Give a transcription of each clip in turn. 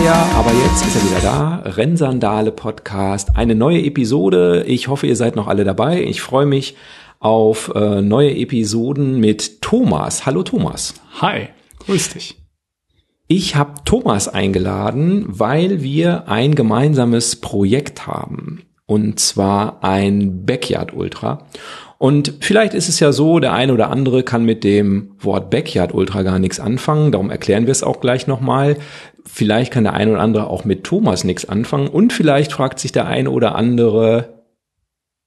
Her, aber jetzt ist er wieder da. Rennsandale Podcast, eine neue Episode. Ich hoffe, ihr seid noch alle dabei. Ich freue mich auf äh, neue Episoden mit Thomas. Hallo Thomas. Hi, grüß dich. Ich habe Thomas eingeladen, weil wir ein gemeinsames Projekt haben. Und zwar ein Backyard Ultra. Und vielleicht ist es ja so, der eine oder andere kann mit dem Wort Backyard Ultra gar nichts anfangen. Darum erklären wir es auch gleich nochmal. Vielleicht kann der eine oder andere auch mit Thomas nichts anfangen. Und vielleicht fragt sich der eine oder andere,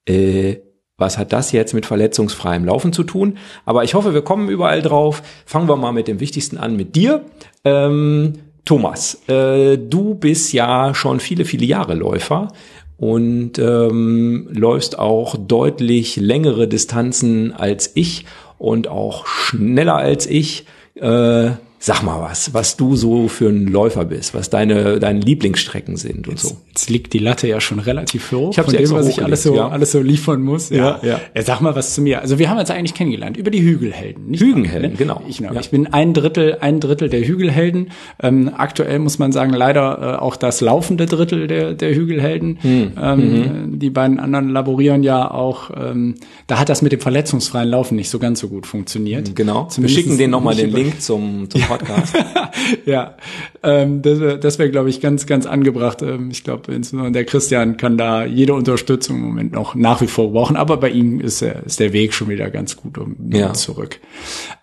äh, was hat das jetzt mit verletzungsfreiem Laufen zu tun? Aber ich hoffe, wir kommen überall drauf. Fangen wir mal mit dem Wichtigsten an, mit dir. Ähm, Thomas, äh, du bist ja schon viele, viele Jahre Läufer und ähm, läufst auch deutlich längere Distanzen als ich und auch schneller als ich. Äh, Sag mal was, was du so für ein Läufer bist, was deine, deine Lieblingsstrecken sind und jetzt, so. Jetzt liegt die Latte ja schon relativ hoch ich von dem, was ich alles so, ja. alles so liefern muss. Ja, ja. ja. Sag mal was zu mir. Also wir haben uns eigentlich kennengelernt über die Hügelhelden. Nicht Hügelhelden, ne? genau. Ich, genau. Ja. ich bin ein Drittel, ein Drittel der Hügelhelden. Ähm, aktuell muss man sagen, leider äh, auch das laufende Drittel der, der Hügelhelden. Hm. Ähm, mhm. Die beiden anderen laborieren ja auch, ähm, da hat das mit dem verletzungsfreien Laufen nicht so ganz so gut funktioniert. Genau. Zumindest wir schicken denen nochmal den Link zum, zum Podcast. ja, ähm, das wäre, das wär, glaube ich, ganz, ganz angebracht. Ähm, ich glaube, insbesondere der Christian kann da jede Unterstützung im Moment noch nach wie vor brauchen, aber bei ihm ist, er, ist der Weg schon wieder ganz gut um ja. zurück.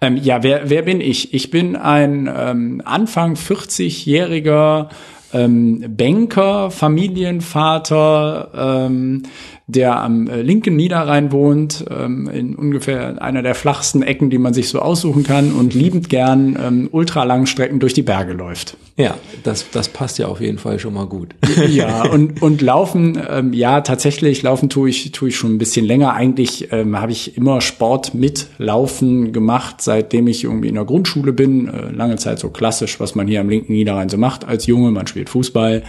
Ähm, ja, wer, wer bin ich? Ich bin ein ähm, Anfang 40-jähriger ähm, Banker, Familienvater, ähm, der am äh, linken Niederrhein wohnt, ähm, in ungefähr einer der flachsten Ecken, die man sich so aussuchen kann und liebend gern ähm, Strecken durch die Berge läuft. Ja, das, das passt ja auf jeden Fall schon mal gut. Ja, und, und laufen, ähm, ja, tatsächlich, laufen tue ich, tue ich schon ein bisschen länger. Eigentlich ähm, habe ich immer Sport mit Laufen gemacht, seitdem ich irgendwie in der Grundschule bin. Äh, lange Zeit so klassisch, was man hier am linken Niederrhein so macht als Junge. Man spielt Fußball,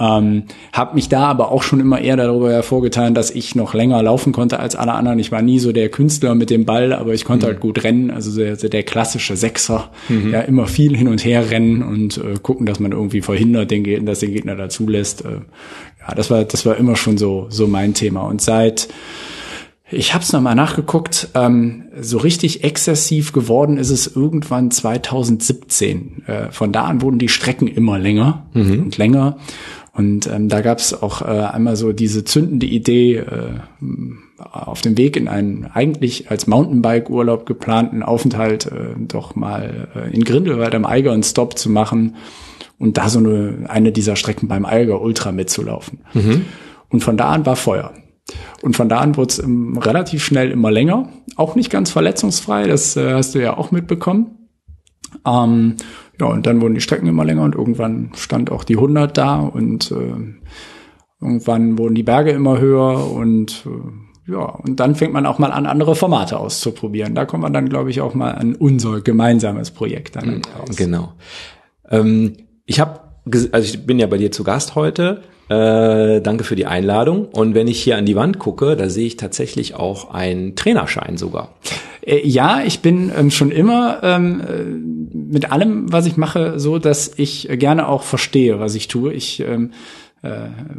ähm, habe mich da aber auch schon immer eher darüber hervorgetan, dass ich noch länger laufen konnte als alle anderen. Ich war nie so der Künstler mit dem Ball, aber ich konnte mhm. halt gut rennen. Also der, der klassische Sechser, mhm. ja immer viel hin und her rennen und äh, gucken, dass man irgendwie verhindert, den, dass den Gegner dazu lässt. Äh, ja, das war das war immer schon so so mein Thema. Und seit ich habe es nochmal nachgeguckt. Ähm, so richtig exzessiv geworden ist es irgendwann 2017. Äh, von da an wurden die Strecken immer länger mhm. und länger. Und ähm, da gab es auch äh, einmal so diese zündende Idee, äh, auf dem Weg in einen eigentlich als Mountainbike-Urlaub geplanten Aufenthalt äh, doch mal äh, in Grindelwald am Eiger einen Stop zu machen und da so eine, eine dieser Strecken beim Eiger Ultra mitzulaufen. Mhm. Und von da an war Feuer. Und von da an wurde es ähm, relativ schnell immer länger, auch nicht ganz verletzungsfrei, das äh, hast du ja auch mitbekommen. Ähm, ja, und dann wurden die Strecken immer länger und irgendwann stand auch die 100 da und äh, irgendwann wurden die Berge immer höher und äh, ja, und dann fängt man auch mal an, andere Formate auszuprobieren. Da kommt man dann, glaube ich, auch mal an unser gemeinsames Projekt dann mhm, raus. Genau. Ähm, ich habe, also ich bin ja bei dir zu Gast heute. Äh, danke für die Einladung. Und wenn ich hier an die Wand gucke, da sehe ich tatsächlich auch einen Trainerschein sogar. Äh, ja, ich bin ähm, schon immer ähm, äh, mit allem, was ich mache, so, dass ich gerne auch verstehe, was ich tue. Ich ähm, äh,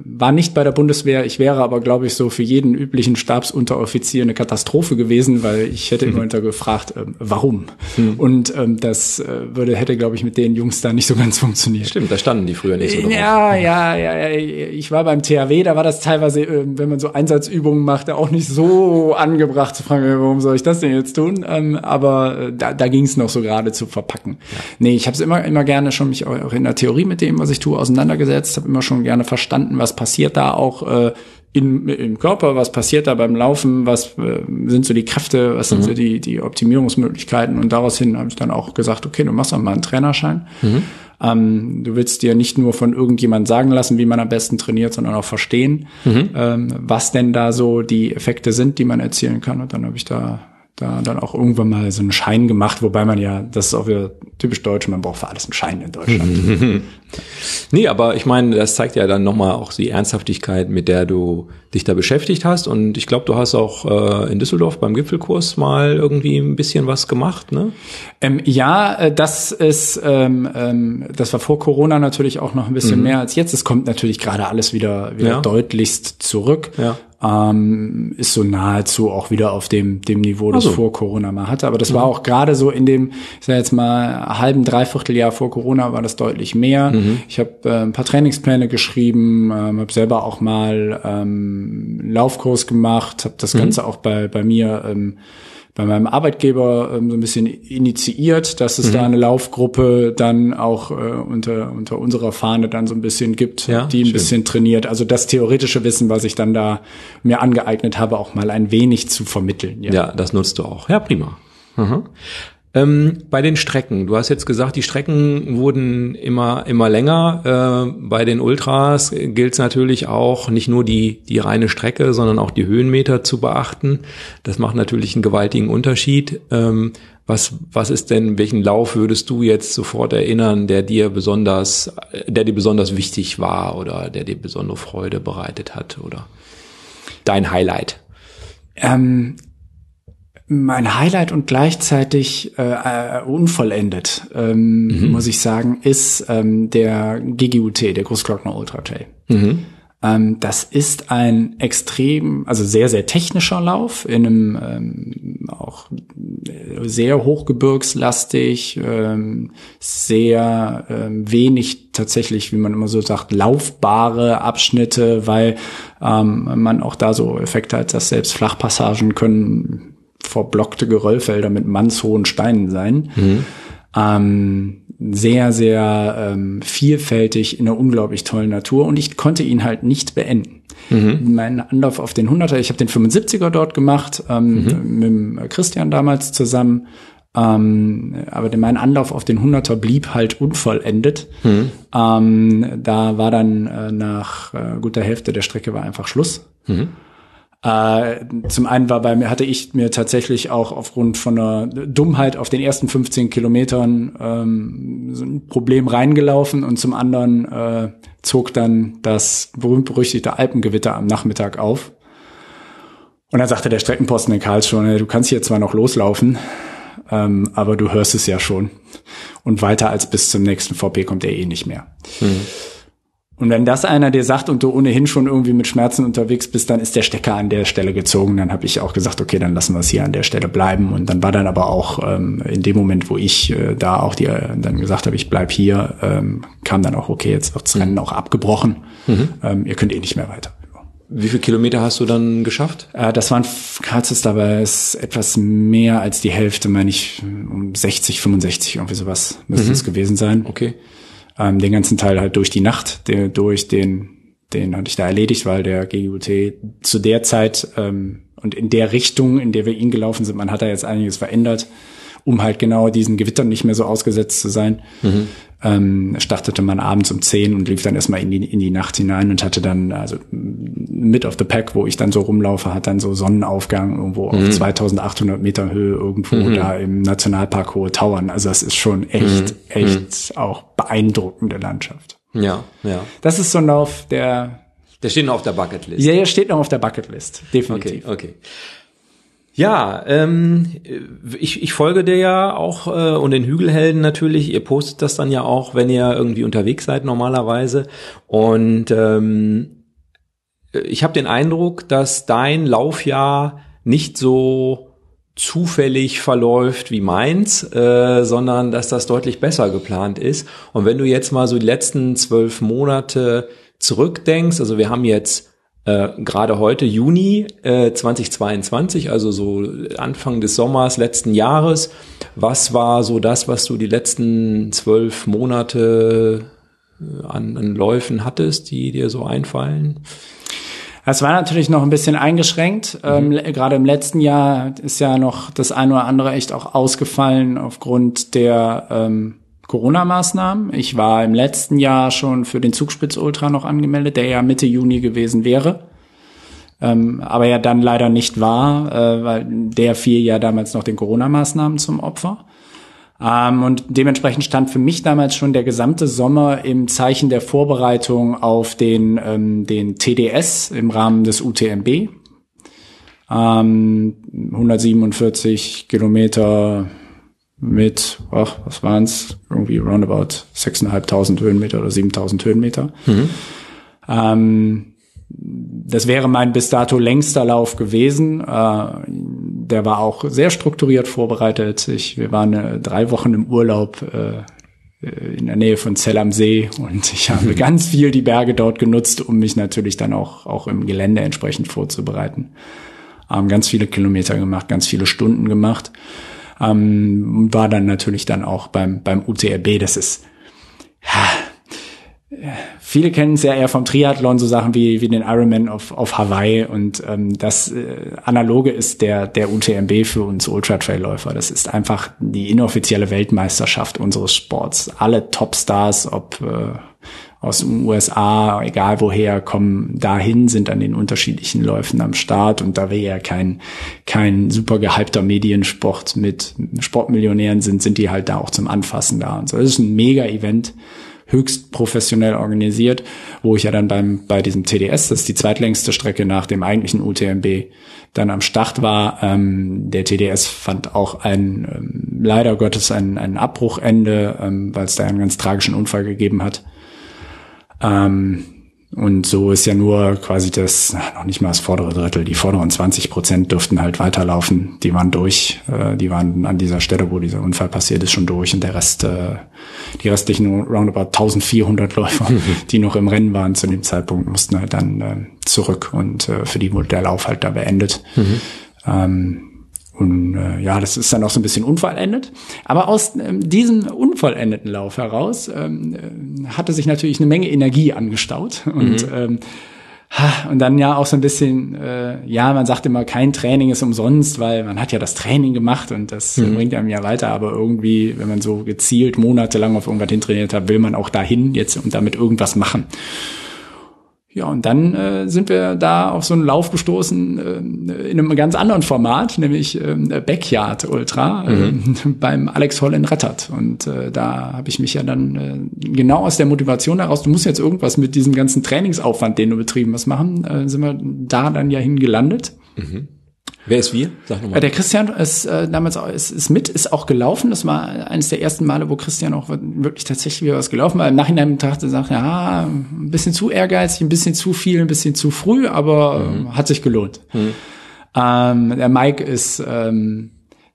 war nicht bei der Bundeswehr. Ich wäre aber, glaube ich, so für jeden üblichen Stabsunteroffizier eine Katastrophe gewesen, weil ich hätte immer mhm. gefragt, äh, warum. Mhm. Und ähm, das äh, würde hätte, glaube ich, mit den Jungs da nicht so ganz funktioniert. Stimmt, da standen die früher nicht so drauf. Ja, ja, ja, ja. Ich war beim THW, da war das teilweise, äh, wenn man so Einsatzübungen macht, auch nicht so angebracht zu fragen, warum soll ich das denn jetzt tun? Ähm, aber äh, da, da ging es noch so gerade zu verpacken. Ja. Nee, ich habe es immer, immer gerne schon mich auch in der Theorie mit dem, was ich tue, auseinandergesetzt, habe immer schon gerne verstanden, was passiert da auch äh, in, im Körper, was passiert da beim Laufen, was äh, sind so die Kräfte, was sind mhm. so die, die Optimierungsmöglichkeiten und daraus hin habe ich dann auch gesagt, okay, du machst auch mal einen Trainerschein. Mhm. Ähm, du willst dir nicht nur von irgendjemand sagen lassen, wie man am besten trainiert, sondern auch verstehen, mhm. ähm, was denn da so die Effekte sind, die man erzielen kann. Und dann habe ich da da dann auch irgendwann mal so einen Schein gemacht, wobei man ja, das ist auch wieder typisch deutsch, man braucht für alles einen Schein in Deutschland. nee, aber ich meine, das zeigt ja dann nochmal auch die Ernsthaftigkeit, mit der du dich da beschäftigt hast. Und ich glaube, du hast auch äh, in Düsseldorf beim Gipfelkurs mal irgendwie ein bisschen was gemacht, ne? Ähm, ja, äh, das ist, ähm, ähm, das war vor Corona natürlich auch noch ein bisschen mhm. mehr als jetzt. Es kommt natürlich gerade alles wieder, wieder ja. deutlichst zurück. Ja ähm, ist so nahezu auch wieder auf dem, dem Niveau, das also. vor Corona mal hatte. Aber das mhm. war auch gerade so in dem, ich sag jetzt mal, halben, dreiviertel Jahr vor Corona war das deutlich mehr. Mhm. Ich habe äh, ein paar Trainingspläne geschrieben, ähm, habe selber auch mal ähm, Laufkurs gemacht, habe das mhm. Ganze auch bei, bei mir ähm, bei meinem Arbeitgeber ähm, so ein bisschen initiiert, dass es mhm. da eine Laufgruppe dann auch äh, unter, unter unserer Fahne dann so ein bisschen gibt, ja, die ein schön. bisschen trainiert. Also das theoretische Wissen, was ich dann da mir angeeignet habe, auch mal ein wenig zu vermitteln. Ja, ja das nutzt du auch. Ja, prima. Mhm. Ähm, bei den Strecken, du hast jetzt gesagt, die Strecken wurden immer immer länger. Äh, bei den Ultras gilt es natürlich auch, nicht nur die die reine Strecke, sondern auch die Höhenmeter zu beachten. Das macht natürlich einen gewaltigen Unterschied. Ähm, was was ist denn? Welchen Lauf würdest du jetzt sofort erinnern, der dir besonders, der dir besonders wichtig war oder der dir besondere Freude bereitet hat oder dein Highlight? Ähm mein Highlight und gleichzeitig äh, äh, unvollendet, ähm, mhm. muss ich sagen, ist ähm, der GGUT, der Großglockner Ultra Trail. Mhm. Ähm, das ist ein extrem, also sehr, sehr technischer Lauf in einem ähm, auch sehr hochgebirgslastig, ähm, sehr ähm, wenig tatsächlich, wie man immer so sagt, laufbare Abschnitte, weil ähm, man auch da so Effekte hat, dass selbst Flachpassagen können verblockte Geröllfelder mit mannshohen Steinen sein. Mhm. Ähm, sehr, sehr ähm, vielfältig in einer unglaublich tollen Natur und ich konnte ihn halt nicht beenden. Mhm. Mein Anlauf auf den 100er, ich habe den 75er dort gemacht, ähm, mhm. mit Christian damals zusammen. Ähm, aber mein Anlauf auf den 100er blieb halt unvollendet. Mhm. Ähm, da war dann äh, nach äh, guter Hälfte der Strecke war einfach Schluss. Mhm. Äh, zum einen war bei mir, hatte ich mir tatsächlich auch aufgrund von einer Dummheit auf den ersten 15 Kilometern ähm, so ein Problem reingelaufen und zum anderen äh, zog dann das berühmt-berüchtigte Alpengewitter am Nachmittag auf. Und dann sagte der Streckenposten in Karlsruhe, du kannst hier zwar noch loslaufen, ähm, aber du hörst es ja schon. Und weiter als bis zum nächsten VP kommt er eh nicht mehr. Mhm. Und wenn das einer dir sagt und du ohnehin schon irgendwie mit Schmerzen unterwegs bist, dann ist der Stecker an der Stelle gezogen. Dann habe ich auch gesagt, okay, dann lassen wir es hier an der Stelle bleiben. Und dann war dann aber auch ähm, in dem Moment, wo ich äh, da auch die äh, dann gesagt habe, ich bleib hier, ähm, kam dann auch, okay, jetzt wird's Rennen auch abgebrochen. Mhm. Ähm, ihr könnt eh nicht mehr weiter. Wie viele Kilometer hast du dann geschafft? Äh, das waren Katzes dabei ist etwas mehr als die Hälfte, meine ich, um 60, 65, irgendwie sowas müsste mhm. es gewesen sein. Okay ähm, den ganzen Teil halt durch die Nacht, den, durch den, den hatte ich da erledigt, weil der GUT zu der Zeit ähm, und in der Richtung, in der wir ihn gelaufen sind, man hat da jetzt einiges verändert, um halt genau diesen Gewittern nicht mehr so ausgesetzt zu sein. Mhm ähm, startete man abends um 10 und lief dann erstmal in die, in die Nacht hinein und hatte dann, also mit of the pack, wo ich dann so rumlaufe, hat dann so Sonnenaufgang irgendwo mhm. auf 2800 Meter Höhe irgendwo mhm. da im Nationalpark Hohe Tauern. Also das ist schon echt, mhm. echt auch beeindruckende Landschaft. Ja, ja. Das ist so ein Lauf, der der steht noch auf der Bucketlist. Ja, der steht noch auf der Bucketlist, definitiv. Okay, okay. Ja, ähm, ich, ich folge dir ja auch äh, und den Hügelhelden natürlich. Ihr postet das dann ja auch, wenn ihr irgendwie unterwegs seid normalerweise. Und ähm, ich habe den Eindruck, dass dein Laufjahr nicht so zufällig verläuft wie meins, äh, sondern dass das deutlich besser geplant ist. Und wenn du jetzt mal so die letzten zwölf Monate zurückdenkst, also wir haben jetzt äh, gerade heute Juni äh, 2022, also so Anfang des Sommers letzten Jahres. Was war so das, was du die letzten zwölf Monate äh, an, an Läufen hattest, die dir so einfallen? Es war natürlich noch ein bisschen eingeschränkt. Mhm. Ähm, Gerade im letzten Jahr ist ja noch das eine oder andere echt auch ausgefallen aufgrund der ähm, Corona-Maßnahmen. Ich war im letzten Jahr schon für den Zugspitz Ultra noch angemeldet, der ja Mitte Juni gewesen wäre. ähm, aber ja dann leider nicht war, äh, weil der fiel ja damals noch den Corona-Maßnahmen zum Opfer. Ähm, und dementsprechend stand für mich damals schon der gesamte Sommer im Zeichen der Vorbereitung auf den, ähm, den TDS im Rahmen des UTMB. Ähm, 147 Kilometer mit, ach, was waren's? Irgendwie roundabout 6.500 Höhenmeter oder 7.000 Höhenmeter. Mhm. Ähm, das wäre mein bis dato längster Lauf gewesen. Äh, der war auch sehr strukturiert vorbereitet. Ich, wir waren äh, drei Wochen im Urlaub äh, in der Nähe von Zell am See und ich habe ganz viel die Berge dort genutzt, um mich natürlich dann auch, auch im Gelände entsprechend vorzubereiten. Ähm, ganz viele Kilometer gemacht, ganz viele Stunden gemacht. Ähm, war dann natürlich dann auch beim, beim UTRB. Das ist, ja, viele kennen es ja eher vom Triathlon, so Sachen wie, wie den Ironman auf, auf Hawaii und ähm, das äh, Analoge ist der, der UTMB für uns Ultra-Trail-Läufer. Das ist einfach die inoffizielle Weltmeisterschaft unseres Sports. Alle Topstars, ob äh, aus den USA, egal woher, kommen dahin, sind an den unterschiedlichen Läufen am Start und da wir ja kein, kein super gehypter Mediensport mit Sportmillionären sind, sind die halt da auch zum Anfassen da und so. Das ist ein Mega-Event höchst professionell organisiert, wo ich ja dann beim, bei diesem TDS, das ist die zweitlängste Strecke nach dem eigentlichen UTMB, dann am Start war. Ähm, der TDS fand auch ein, ähm, leider Gottes ein, ein Abbruchende, ähm, weil es da einen ganz tragischen Unfall gegeben hat. Ähm, und so ist ja nur quasi das, noch nicht mal das vordere Drittel, die vorderen 20 Prozent dürften halt weiterlaufen. Die waren durch, äh, die waren an dieser Stelle, wo dieser Unfall passiert ist, schon durch und der Rest, äh, die restlichen roundabout 1400 Läufer, die noch im Rennen waren zu dem Zeitpunkt, mussten halt dann äh, zurück und äh, für die wurde der Lauf halt da beendet. Mhm. Ähm, und äh, ja, das ist dann auch so ein bisschen unvollendet. Aber aus ähm, diesem unvollendeten Lauf heraus ähm, äh, hatte sich natürlich eine Menge Energie angestaut. Und, mhm. ähm, und dann ja auch so ein bisschen, äh, ja, man sagt immer, kein Training ist umsonst, weil man hat ja das Training gemacht und das mhm. bringt einem ja weiter. Aber irgendwie, wenn man so gezielt monatelang auf irgendwas hintrainiert hat, will man auch dahin jetzt und damit irgendwas machen. Ja, und dann äh, sind wir da auf so einen Lauf gestoßen äh, in einem ganz anderen Format, nämlich äh, Backyard Ultra mhm. äh, beim Alex Holl in Rettert. Und äh, da habe ich mich ja dann äh, genau aus der Motivation heraus, du musst jetzt irgendwas mit diesem ganzen Trainingsaufwand, den du betrieben hast, machen, äh, sind wir da dann ja hingelandet. Mhm. Wer ist wir? Sag nochmal. Der Christian ist äh, damals auch, ist, ist mit, ist auch gelaufen. Das war eines der ersten Male, wo Christian auch wirklich tatsächlich wieder was gelaufen war. Im Nachhinein betrachtet sagt, ja, ein bisschen zu ehrgeizig, ein bisschen zu viel, ein bisschen zu früh, aber mhm. äh, hat sich gelohnt. Mhm. Ähm, der Mike ist ähm,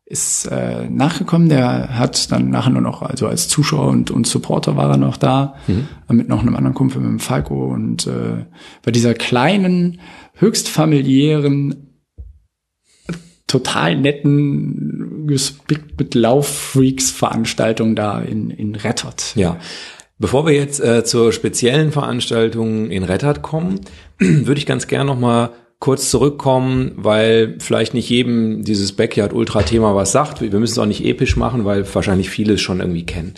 ist äh, nachgekommen, der hat dann nachher nur noch, also als Zuschauer und, und Supporter war er noch da, mhm. mit noch einem anderen Kumpel, mit dem Falco und äh, bei dieser kleinen, höchst familiären total netten, gespickt mit Lauffreaks-Veranstaltung da in, in Rettert. Ja. Bevor wir jetzt äh, zur speziellen Veranstaltung in Rettert kommen, würde ich ganz gern noch mal kurz zurückkommen, weil vielleicht nicht jedem dieses Backyard Ultra Thema was sagt. Wir müssen es auch nicht episch machen, weil wahrscheinlich viele es schon irgendwie kennen.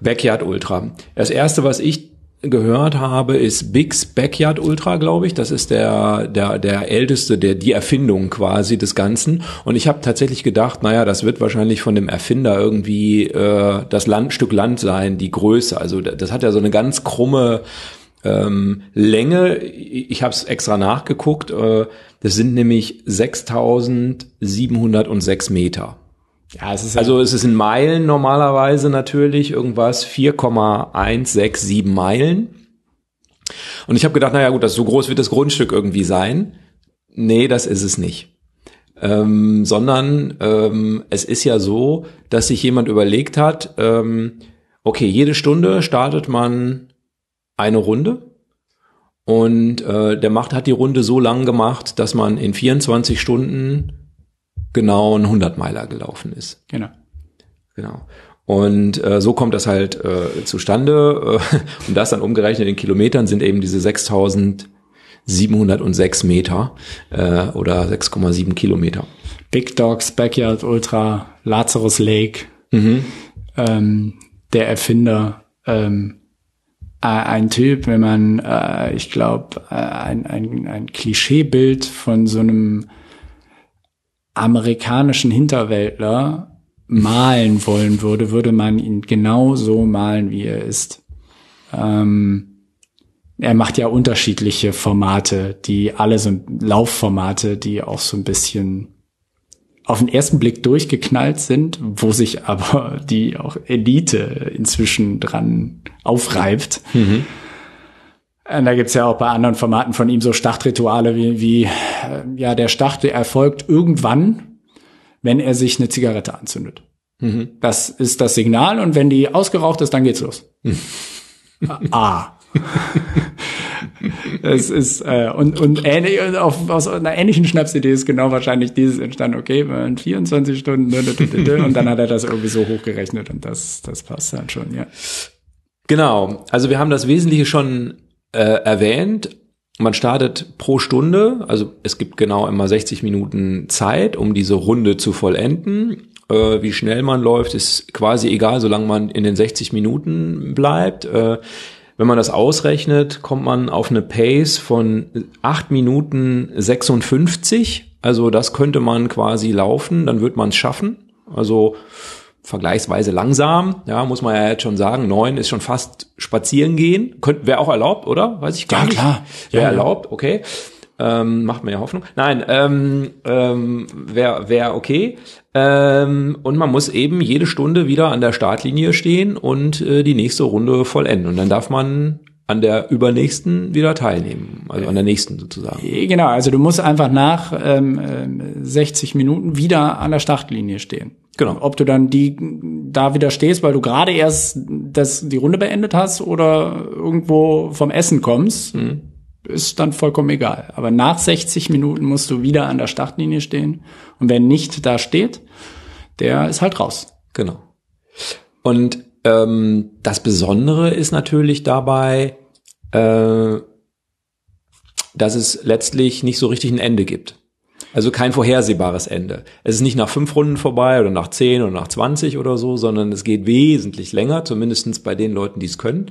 Backyard Ultra. Das erste, was ich gehört habe, ist Big's Backyard Ultra, glaube ich. Das ist der, der, der älteste, der, die Erfindung quasi des Ganzen. Und ich habe tatsächlich gedacht, naja, das wird wahrscheinlich von dem Erfinder irgendwie äh, das Land, Stück Land sein, die Größe. Also das hat ja so eine ganz krumme ähm, Länge. Ich habe es extra nachgeguckt. Äh, das sind nämlich 6.706 Meter. Ja, es ist also es ist in Meilen normalerweise natürlich irgendwas 4,167 Meilen. Und ich habe gedacht, naja gut, das so groß wird das Grundstück irgendwie sein. Nee, das ist es nicht. Ähm, sondern ähm, es ist ja so, dass sich jemand überlegt hat, ähm, okay, jede Stunde startet man eine Runde und äh, der macht hat die Runde so lang gemacht, dass man in 24 Stunden genau ein 100 Meiler gelaufen ist. Genau. Genau. Und äh, so kommt das halt äh, zustande. Äh, und das dann umgerechnet in Kilometern sind eben diese 6706 Meter äh, oder 6,7 Kilometer. Big Dogs, Backyard Ultra, Lazarus Lake, mhm. ähm, der Erfinder, ähm, ein Typ, wenn man, äh, ich glaube, äh, ein, ein, ein Klischeebild von so einem amerikanischen Hinterwäldler malen wollen würde, würde man ihn genau so malen, wie er ist. Ähm, er macht ja unterschiedliche Formate, die alle so Laufformate, die auch so ein bisschen auf den ersten Blick durchgeknallt sind, wo sich aber die auch Elite inzwischen dran aufreibt. Mhm. Und da gibt's ja auch bei anderen Formaten von ihm so Startrituale wie, wie äh, ja, der Start der erfolgt irgendwann, wenn er sich eine Zigarette anzündet. Mhm. Das ist das Signal und wenn die ausgeraucht ist, dann geht's los. Mhm. ah. es ist äh, und und ähnlich auf, aus einer ähnlichen Schnapsidee ist genau wahrscheinlich dieses entstanden. Okay, wir 24 Stunden und dann hat er das irgendwie so hochgerechnet und das das passt dann schon, ja. Genau. Also wir haben das Wesentliche schon äh, erwähnt. Man startet pro Stunde, also es gibt genau immer 60 Minuten Zeit, um diese Runde zu vollenden. Äh, wie schnell man läuft, ist quasi egal, solange man in den 60 Minuten bleibt. Äh, wenn man das ausrechnet, kommt man auf eine Pace von 8 Minuten 56. Also das könnte man quasi laufen, dann wird man es schaffen. Also vergleichsweise langsam, ja, muss man ja jetzt schon sagen. Neun ist schon fast spazieren gehen. Wäre auch erlaubt, oder? Weiß ich gar ja, nicht. Klar. Wäre ja, erlaubt, okay. Ähm, macht mir ja Hoffnung. Nein, ähm, ähm, wäre wär okay. Ähm, und man muss eben jede Stunde wieder an der Startlinie stehen und äh, die nächste Runde vollenden. Und dann darf man an der übernächsten wieder teilnehmen, also an der nächsten sozusagen. Äh, genau, also du musst einfach nach ähm, 60 äh, Minuten wieder an der Startlinie stehen. Genau. Ob du dann die da wieder stehst, weil du gerade erst das, die Runde beendet hast oder irgendwo vom Essen kommst, mhm ist dann vollkommen egal. Aber nach 60 Minuten musst du wieder an der Startlinie stehen. Und wer nicht da steht, der ist halt raus. Genau. Und ähm, das Besondere ist natürlich dabei, äh, dass es letztlich nicht so richtig ein Ende gibt. Also kein vorhersehbares Ende. Es ist nicht nach fünf Runden vorbei oder nach zehn oder nach zwanzig oder so, sondern es geht wesentlich länger, zumindestens bei den Leuten, die es können.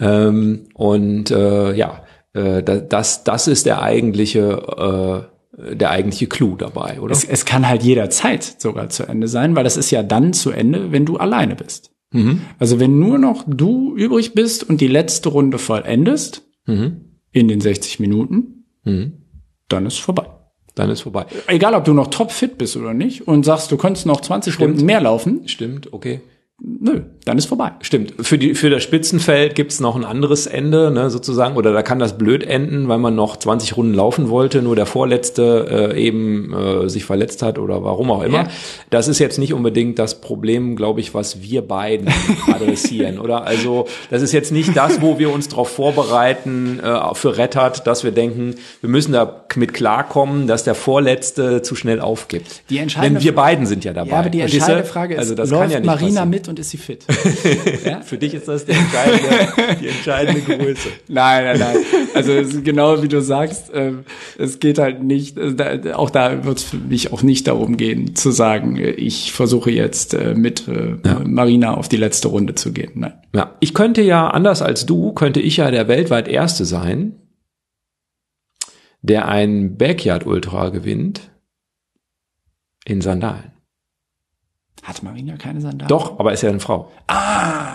Ähm, und äh, ja, äh, das, das ist der eigentliche, äh, der eigentliche Clou dabei, oder? Es, es kann halt jederzeit sogar zu Ende sein, weil das ist ja dann zu Ende, wenn du alleine bist. Mhm. Also wenn nur noch du übrig bist und die letzte Runde vollendest mhm. in den 60 Minuten, mhm. dann ist vorbei. Dann ist vorbei. Egal, ob du noch topfit bist oder nicht und sagst, du könntest noch 20 Stimmt. Runden mehr laufen. Stimmt, okay nö, dann ist vorbei. Stimmt. Für, die, für das Spitzenfeld gibt's noch ein anderes Ende, ne, sozusagen, oder da kann das blöd enden, weil man noch 20 Runden laufen wollte, nur der Vorletzte äh, eben äh, sich verletzt hat oder warum auch immer. Ja. Das ist jetzt nicht unbedingt das Problem, glaube ich, was wir beiden adressieren, oder? Also das ist jetzt nicht das, wo wir uns darauf vorbereiten äh, für Rettert, dass wir denken, wir müssen da mit klarkommen, dass der Vorletzte zu schnell aufgibt. Die entscheidende Denn wir beiden sind ja dabei. Ja, aber die entscheidende Frage ist, also das läuft kann ja nicht Marina passieren. mit und ist sie fit? ja? Für dich ist das die entscheidende, die entscheidende Größe. Nein, nein, nein. Also genau wie du sagst, äh, es geht halt nicht, äh, da, auch da wird es für mich auch nicht darum gehen, zu sagen, ich versuche jetzt äh, mit äh, ja. Marina auf die letzte Runde zu gehen. Nein. Ja, ich könnte ja, anders als du, könnte ich ja der weltweit Erste sein, der ein Backyard Ultra gewinnt in Sandalen. Hat Marina keine Sandalen? Doch, aber ist ja eine Frau. Ah.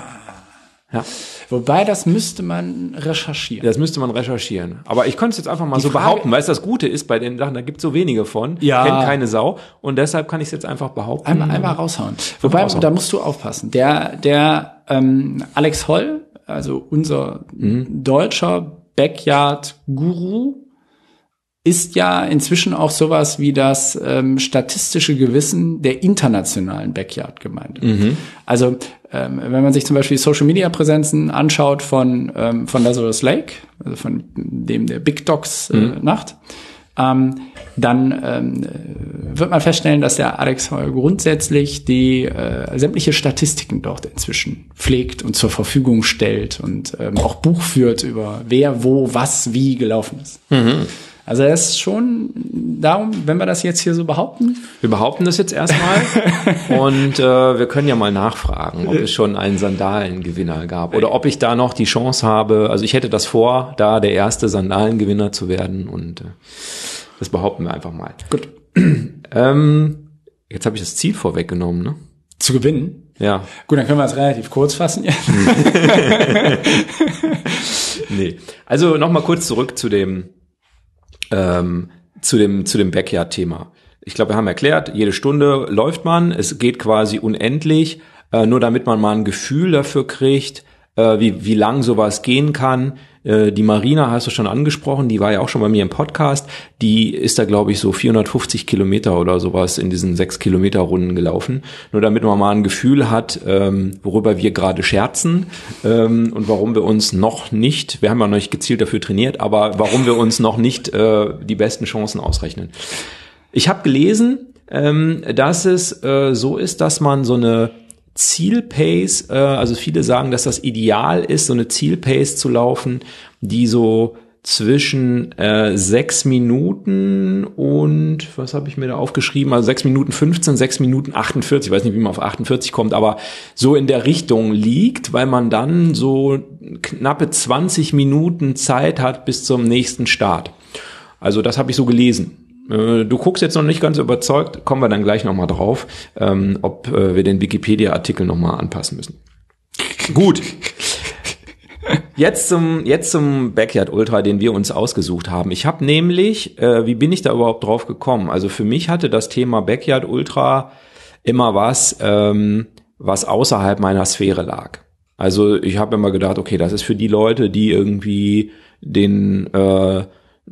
Ja. Wobei, das müsste man recherchieren. Das müsste man recherchieren. Aber ich könnte es jetzt einfach mal Die so Frage, behaupten, weil es das Gute ist bei den Sachen, da gibt es so wenige von, ja. kennt keine Sau. Und deshalb kann ich es jetzt einfach behaupten. Einmal, einmal raushauen. Wobei, raushauen. da musst du aufpassen. Der, der ähm, Alex Holl, also unser mhm. deutscher Backyard-Guru, ist ja inzwischen auch sowas wie das ähm, statistische Gewissen der internationalen Backyard-Gemeinde. Mhm. Also ähm, wenn man sich zum Beispiel Social-Media-Präsenzen anschaut von, ähm, von Lazarus Lake, also von dem der Big Dogs äh, mhm. Nacht, ähm, dann ähm, wird man feststellen, dass der Alex Heuer grundsätzlich die äh, sämtliche Statistiken dort inzwischen pflegt und zur Verfügung stellt und ähm, auch Buch führt über wer, wo, was, wie gelaufen ist. Mhm. Also es ist schon darum, wenn wir das jetzt hier so behaupten. Wir behaupten das jetzt erstmal und äh, wir können ja mal nachfragen, ob es schon einen Sandalengewinner gab oder ob ich da noch die Chance habe. Also ich hätte das vor, da der erste Sandalengewinner zu werden und äh, das behaupten wir einfach mal. Gut. Ähm, jetzt habe ich das Ziel vorweggenommen, ne? Zu gewinnen? Ja. Gut, dann können wir es relativ kurz fassen. Nee. Also nochmal kurz zurück zu dem, ähm, zu dem, zu dem Backyard-Thema. Ich glaube, wir haben erklärt, jede Stunde läuft man, es geht quasi unendlich, äh, nur damit man mal ein Gefühl dafür kriegt, äh, wie, wie lang sowas gehen kann. Äh, die Marina hast du schon angesprochen, die war ja auch schon bei mir im Podcast. Die ist da, glaube ich, so 450 Kilometer oder sowas in diesen sechs Kilometer Runden gelaufen. Nur damit man mal ein Gefühl hat, ähm, worüber wir gerade scherzen ähm, und warum wir uns noch nicht, wir haben ja noch nicht gezielt dafür trainiert, aber warum wir uns noch nicht äh, die besten Chancen ausrechnen. Ich habe gelesen, ähm, dass es äh, so ist, dass man so eine Zielpace, äh, also viele sagen, dass das ideal ist, so eine Zielpace zu laufen, die so zwischen äh, sechs Minuten und was habe ich mir da aufgeschrieben? Also sechs Minuten 15, sechs Minuten 48, ich weiß nicht, wie man auf 48 kommt, aber so in der Richtung liegt, weil man dann so knappe 20 Minuten Zeit hat bis zum nächsten Start. Also das habe ich so gelesen. Äh, Du guckst jetzt noch nicht ganz überzeugt, kommen wir dann gleich nochmal drauf, ähm, ob äh, wir den Wikipedia-Artikel nochmal anpassen müssen. Gut. Jetzt zum, jetzt zum Backyard Ultra, den wir uns ausgesucht haben. Ich habe nämlich, äh, wie bin ich da überhaupt drauf gekommen? Also für mich hatte das Thema Backyard Ultra immer was, ähm, was außerhalb meiner Sphäre lag. Also ich habe immer gedacht, okay, das ist für die Leute, die irgendwie den äh,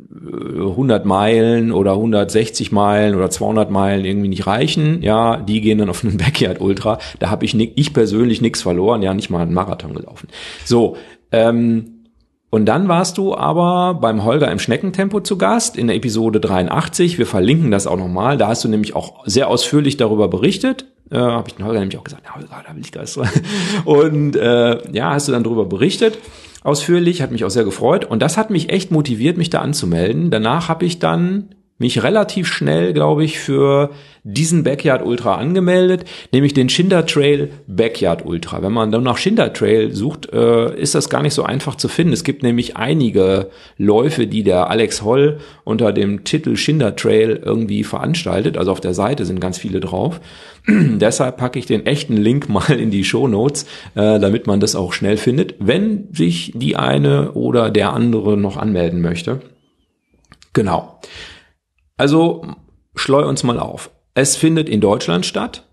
100 Meilen oder 160 Meilen oder 200 Meilen irgendwie nicht reichen, ja, die gehen dann auf einen Backyard Ultra. Da habe ich ni- ich persönlich nichts verloren, ja, nicht mal einen Marathon gelaufen. So, ähm, und dann warst du aber beim Holger im Schneckentempo zu Gast in der Episode 83. Wir verlinken das auch nochmal. Da hast du nämlich auch sehr ausführlich darüber berichtet. Äh, Habe ich den Holger nämlich auch gesagt, ja, Holger, da will ich gar nicht so. Und äh, ja, hast du dann darüber berichtet. Ausführlich, hat mich auch sehr gefreut. Und das hat mich echt motiviert, mich da anzumelden. Danach habe ich dann mich relativ schnell, glaube ich, für diesen Backyard Ultra angemeldet, nämlich den Schinder Trail Backyard Ultra. Wenn man dann nach Schinder Trail sucht, äh, ist das gar nicht so einfach zu finden. Es gibt nämlich einige Läufe, die der Alex Holl unter dem Titel Schinder Trail irgendwie veranstaltet. Also auf der Seite sind ganz viele drauf. Deshalb packe ich den echten Link mal in die Show Notes, äh, damit man das auch schnell findet, wenn sich die eine oder der andere noch anmelden möchte. Genau. Also schleu uns mal auf. Es findet in Deutschland statt.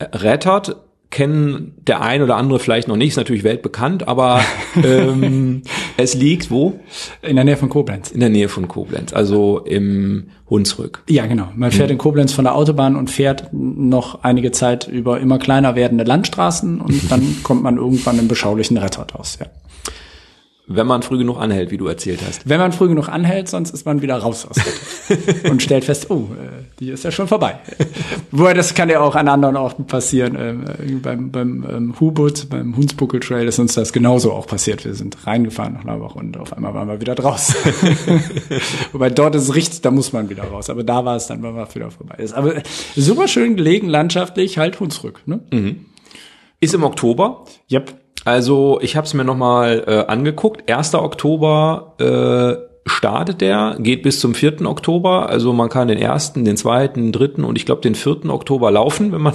Rettert kennen der ein oder andere vielleicht noch nicht, ist natürlich weltbekannt, aber ähm, es liegt wo? In der Nähe von Koblenz. In der Nähe von Koblenz, also im Hunsrück. Ja, genau. Man fährt in Koblenz von der Autobahn und fährt noch einige Zeit über immer kleiner werdende Landstraßen und dann kommt man irgendwann im beschaulichen Rettert aus. Ja. Wenn man früh genug anhält, wie du erzählt hast. Wenn man früh genug anhält, sonst ist man wieder raus aus Rettert und stellt fest, oh, äh, die ist ja schon vorbei. Wobei das kann ja auch an anderen Orten passieren. Ähm, äh, beim beim ähm, Hubut, beim Hunsbuckel Trail ist uns das genauso auch passiert. Wir sind reingefahren nach Laubach und auf einmal waren wir wieder draus. Wobei dort ist es richtig, da muss man wieder raus. Aber da war es dann, wenn man wieder vorbei ist. Aber super schön gelegen, landschaftlich, halt Hunsrück. Ne? Ist im Oktober. Yep. Also ich habe es mir nochmal äh, angeguckt. 1. Oktober äh, startet der, geht bis zum 4. Oktober. Also man kann den 1., den 2., den 3. und ich glaube den 4. Oktober laufen, wenn man,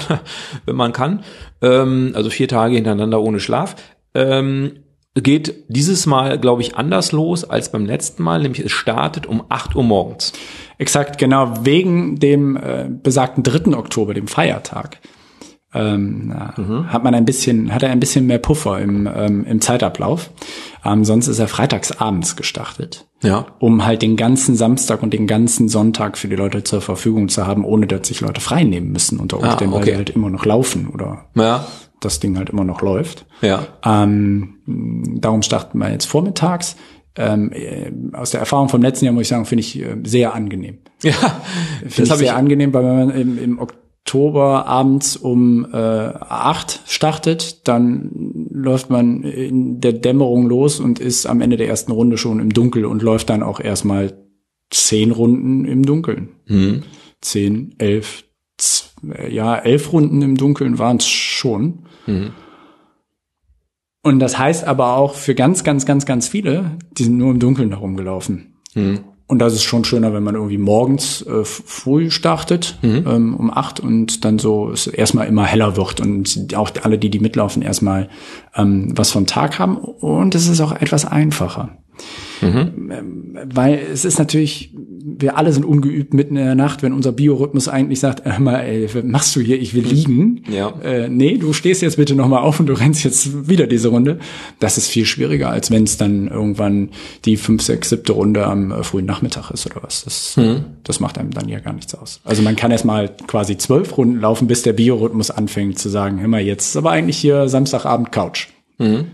wenn man kann. Ähm, also vier Tage hintereinander ohne Schlaf. Ähm, geht dieses Mal, glaube ich, anders los als beim letzten Mal, nämlich es startet um 8 Uhr morgens. Exakt, genau, wegen dem äh, besagten 3. Oktober, dem Feiertag. Ähm, na, hat man ein bisschen, hat er ein bisschen mehr Puffer im, ähm, im Zeitablauf. Ähm, sonst ist er freitags abends gestartet. Ja. Um halt den ganzen Samstag und den ganzen Sonntag für die Leute zur Verfügung zu haben, ohne dass sich Leute frei nehmen müssen unter Umständen, weil okay. sie halt immer noch laufen oder Ja. das Ding halt immer noch läuft. Ja. Ähm, darum starten wir jetzt vormittags. Ähm, äh, aus der Erfahrung vom letzten Jahr muss ich sagen, finde ich äh, sehr angenehm. Ja. Finde Das ich sehr ich angenehm, weil wenn man im, im Oktober abends um äh, acht startet, dann läuft man in der Dämmerung los und ist am Ende der ersten Runde schon im Dunkel und läuft dann auch erstmal zehn Runden im Dunkeln. Mhm. Zehn, elf, ja, elf Runden im Dunkeln waren es schon. Mhm. Und das heißt aber auch für ganz, ganz, ganz, ganz viele, die sind nur im Dunkeln herumgelaufen. Mhm. Und das ist schon schöner, wenn man irgendwie morgens äh, früh startet, mhm. ähm, um acht und dann so es erstmal immer heller wird und auch alle, die die mitlaufen, erstmal ähm, was vom Tag haben. Und es ist auch etwas einfacher. Mhm. Weil es ist natürlich, wir alle sind ungeübt mitten in der Nacht, wenn unser Biorhythmus eigentlich sagt, hör mal, ey, was machst du hier? Ich will liegen. Ja. Äh, nee, du stehst jetzt bitte nochmal auf und du rennst jetzt wieder diese Runde. Das ist viel schwieriger, als wenn es dann irgendwann die fünf, sechs, siebte Runde am äh, frühen Nachmittag ist oder was. Das, mhm. das macht einem dann ja gar nichts aus. Also man kann erst mal quasi zwölf Runden laufen, bis der Biorhythmus anfängt zu sagen, hör mal, jetzt ist aber eigentlich hier Samstagabend Couch. Mhm.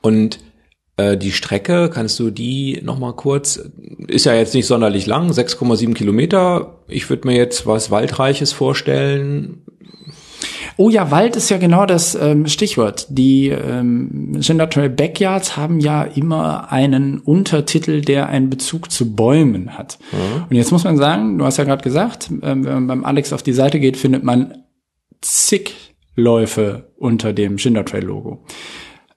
Und äh, die Strecke, kannst du die nochmal kurz, ist ja jetzt nicht sonderlich lang, 6,7 Kilometer. Ich würde mir jetzt was Waldreiches vorstellen. Oh ja, Wald ist ja genau das ähm, Stichwort. Die ähm, Gender Trail Backyards haben ja immer einen Untertitel, der einen Bezug zu Bäumen hat. Mhm. Und jetzt muss man sagen, du hast ja gerade gesagt, ähm, wenn man beim Alex auf die Seite geht, findet man zig Läufe unter dem Gender Trail Logo.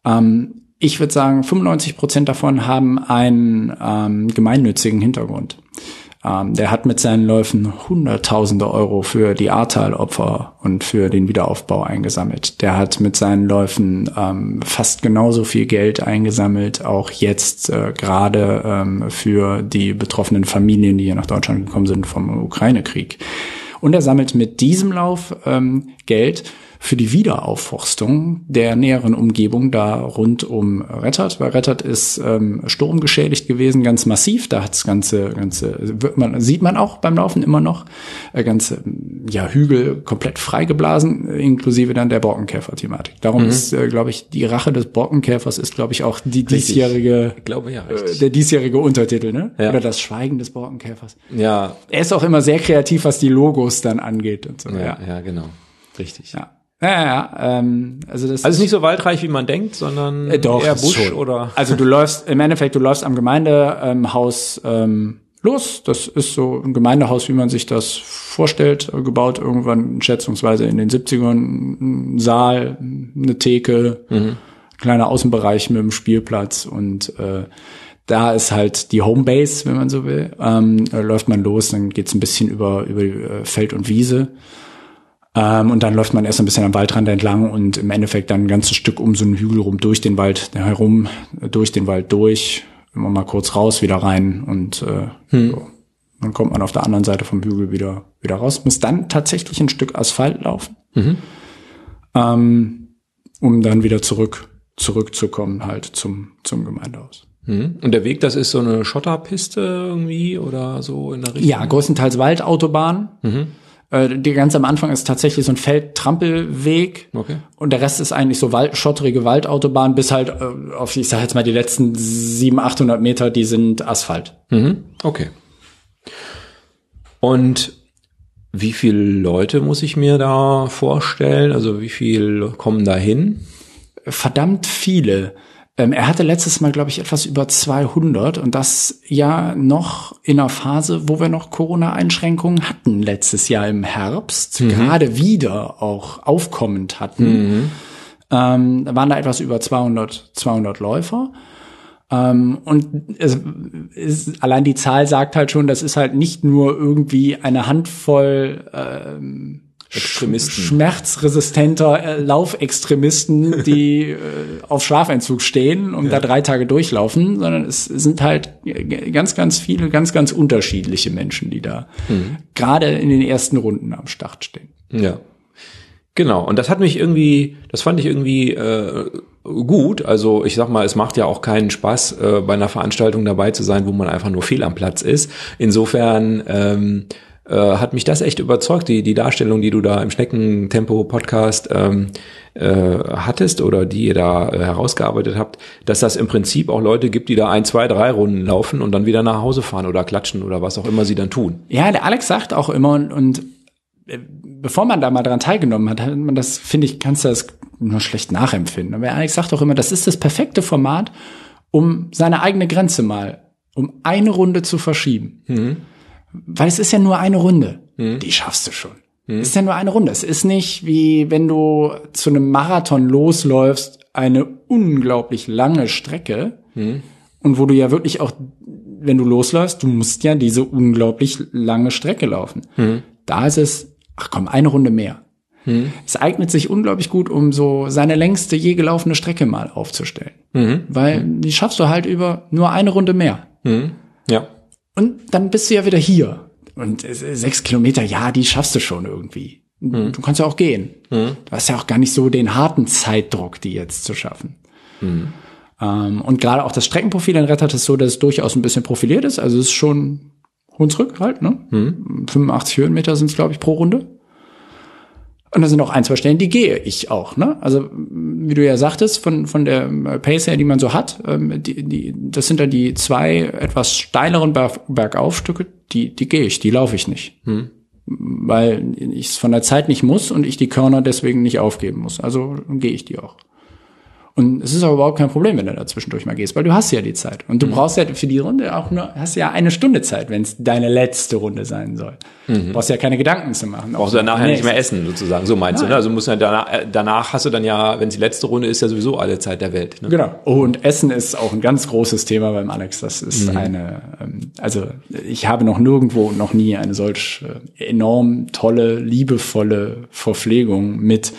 Ähm, ich würde sagen, 95 Prozent davon haben einen ähm, gemeinnützigen Hintergrund. Ähm, der hat mit seinen Läufen Hunderttausende Euro für die Ahrtal-Opfer und für den Wiederaufbau eingesammelt. Der hat mit seinen Läufen ähm, fast genauso viel Geld eingesammelt, auch jetzt äh, gerade ähm, für die betroffenen Familien, die hier nach Deutschland gekommen sind vom Ukraine-Krieg. Und er sammelt mit diesem Lauf ähm, Geld für die Wiederaufforstung der näheren Umgebung da rund um Rettert, weil Rettert ist ähm, sturmgeschädigt gewesen, ganz massiv. Da hat's ganze, ganze, wird man, sieht man auch beim Laufen immer noch, äh, ganze ja, Hügel komplett freigeblasen, inklusive dann der Borkenkäfer-Thematik. Darum mhm. ist, äh, glaube ich, die Rache des Borkenkäfers ist, glaube ich, auch die diesjährige, ich glaube, ja, äh, der diesjährige Untertitel, ne? Ja. Oder das Schweigen des Borkenkäfers. Ja. Er ist auch immer sehr kreativ, was die Logos dann angeht und so. Ja, ja, ja genau. Richtig. Ja. Ja, ja, ähm, also das also ist nicht so waldreich, wie man denkt, sondern äh, doch, eher Busch schon. oder. Also du läufst im Endeffekt, du läufst am Gemeindehaus ähm, los. Das ist so ein Gemeindehaus, wie man sich das vorstellt, gebaut irgendwann schätzungsweise in den 70ern. Ein Saal, eine Theke, mhm. kleiner Außenbereich mit einem Spielplatz und äh, da ist halt die Homebase, wenn man so will. Ähm, läuft man los, dann geht's ein bisschen über über äh, Feld und Wiese. Ähm, und dann läuft man erst ein bisschen am Waldrand entlang und im Endeffekt dann ein ganzes Stück um so einen Hügel rum, durch den Wald herum, durch den Wald durch, immer mal kurz raus, wieder rein und äh, hm. so. dann kommt man auf der anderen Seite vom Hügel wieder, wieder raus, muss dann tatsächlich ein Stück Asphalt laufen, mhm. ähm, um dann wieder zurück, zurückzukommen halt zum, zum Gemeindehaus. Mhm. Und der Weg, das ist so eine Schotterpiste irgendwie oder so in der Richtung? Ja, größtenteils Waldautobahn. Mhm. Äh, die ganz am Anfang ist tatsächlich so ein Feldtrampelweg okay. und der Rest ist eigentlich so Wald, schotterige Waldautobahn bis halt äh, auf, ich sag jetzt mal, die letzten 700, 800 Meter, die sind Asphalt. Mhm. Okay. Und wie viele Leute muss ich mir da vorstellen? Also wie viel kommen da hin? Verdammt viele. Ähm, er hatte letztes Mal, glaube ich, etwas über 200 und das ja noch in einer Phase, wo wir noch Corona-Einschränkungen hatten letztes Jahr im Herbst, mhm. gerade wieder auch aufkommend hatten. Mhm. Ähm, waren da etwas über 200, 200 Läufer. Ähm, und es ist, allein die Zahl sagt halt schon, das ist halt nicht nur irgendwie eine Handvoll ähm, Extremisten. schmerzresistenter äh, Laufextremisten, die äh, auf Schlafentzug stehen und ja. da drei Tage durchlaufen, sondern es sind halt ganz, ganz viele, ganz, ganz unterschiedliche Menschen, die da mhm. gerade in den ersten Runden am Start stehen. Ja. Genau, und das hat mich irgendwie, das fand ich irgendwie äh, gut. Also ich sag mal, es macht ja auch keinen Spaß, äh, bei einer Veranstaltung dabei zu sein, wo man einfach nur fehl am Platz ist. Insofern ähm, äh, hat mich das echt überzeugt, die, die Darstellung, die du da im Schneckentempo-Podcast ähm, äh, hattest oder die ihr da äh, herausgearbeitet habt, dass das im Prinzip auch Leute gibt, die da ein, zwei, drei Runden laufen und dann wieder nach Hause fahren oder klatschen oder was auch immer sie dann tun. Ja, der Alex sagt auch immer und, und äh, bevor man da mal dran teilgenommen hat, hat man das, finde ich, kannst du das nur schlecht nachempfinden. Aber Alex sagt auch immer, das ist das perfekte Format, um seine eigene Grenze mal um eine Runde zu verschieben. Mhm. Weil es ist ja nur eine Runde. Die schaffst du schon. Es ist ja nur eine Runde. Es ist nicht wie wenn du zu einem Marathon losläufst, eine unglaublich lange Strecke. Und wo du ja wirklich auch, wenn du losläufst, du musst ja diese unglaublich lange Strecke laufen. Da ist es, ach komm, eine Runde mehr. Es eignet sich unglaublich gut, um so seine längste je gelaufene Strecke mal aufzustellen. Weil die schaffst du halt über nur eine Runde mehr. Mhm. Ja. Und dann bist du ja wieder hier. Und äh, sechs Kilometer, ja, die schaffst du schon irgendwie. Mhm. Du kannst ja auch gehen. Du hast ja auch gar nicht so den harten Zeitdruck, die jetzt zu schaffen. Mhm. Ähm, und gerade auch das Streckenprofil in hat es so, dass es durchaus ein bisschen profiliert ist. Also es ist schon Hunsrück halt, ne? Mhm. 85 Höhenmeter sind es, glaube ich, pro Runde. Und da sind auch ein, zwei Stellen, die gehe ich auch. Ne? Also wie du ja sagtest, von, von der äh, Pace her, die man so hat, ähm, die, die, das sind dann die zwei etwas steileren Berg, Bergaufstücke, die, die gehe ich, die laufe ich nicht. Weil ich es von der Zeit nicht muss und ich die Körner deswegen nicht aufgeben muss. Also gehe ich die auch. Und es ist aber überhaupt kein Problem, wenn du dazwischendurch mal gehst, weil du hast ja die Zeit. Und du brauchst ja für die Runde auch nur, hast ja eine Stunde Zeit, wenn es deine letzte Runde sein soll. Du brauchst ja keine Gedanken zu machen. Brauchst du nachher Nee, nicht mehr essen, sozusagen. So meinst du, ne? Also musst du ja danach, äh, danach hast du dann ja, wenn es die letzte Runde ist, ja sowieso alle Zeit der Welt. Ne? Genau. Oh, und Essen ist auch ein ganz großes Thema beim Alex. Das ist eine, ähm, also ich habe noch nirgendwo und noch nie eine solch äh, enorm tolle, liebevolle Verpflegung mit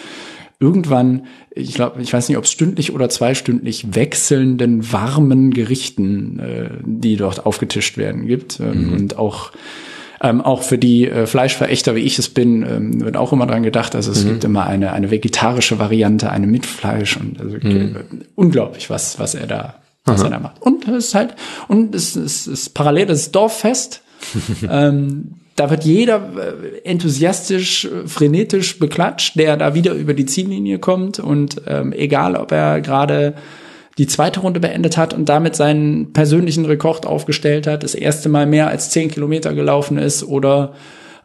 irgendwann, ich glaube, ich weiß nicht, ob es stündlich oder zweistündlich wechselnden warmen Gerichten, äh, die dort aufgetischt werden, gibt. Ähm, Und auch ähm, auch für die äh, Fleischverächter, wie ich es bin, ähm, wird auch immer dran gedacht. Also es gibt immer eine, eine vegetarische Variante, eine mit Fleisch und also äh, unglaublich, was, was er da, was er da macht. Und es ist halt, und es ist, ist parallel das Dorffest. ähm, da wird jeder äh, enthusiastisch, äh, frenetisch beklatscht, der da wieder über die Ziellinie kommt und ähm, egal, ob er gerade die zweite Runde beendet hat und damit seinen persönlichen Rekord aufgestellt hat, das erste Mal mehr als zehn Kilometer gelaufen ist oder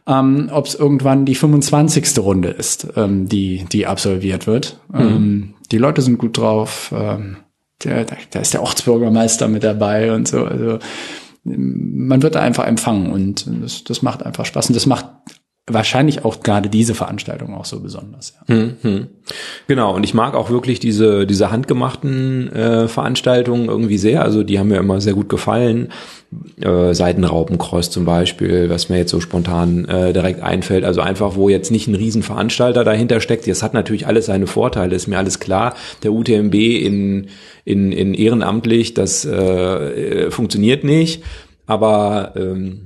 ähm, ob es irgendwann die 25. Runde ist, ähm, die, die absolviert wird. Ähm, die Leute sind gut drauf. Ähm, der, da, da ist der Ortsbürgermeister mit dabei und so. Also man wird da einfach empfangen und das, das macht einfach Spaß und das macht wahrscheinlich auch gerade diese Veranstaltung auch so besonders. Ja. Mhm. Genau, und ich mag auch wirklich diese, diese handgemachten äh, Veranstaltungen irgendwie sehr. Also die haben mir immer sehr gut gefallen. Äh, Seitenraupenkreuz zum Beispiel, was mir jetzt so spontan äh, direkt einfällt. Also einfach, wo jetzt nicht ein Riesenveranstalter dahinter steckt. Das hat natürlich alles seine Vorteile, ist mir alles klar. Der UTMB in, in, in ehrenamtlich, das äh, funktioniert nicht. Aber ähm,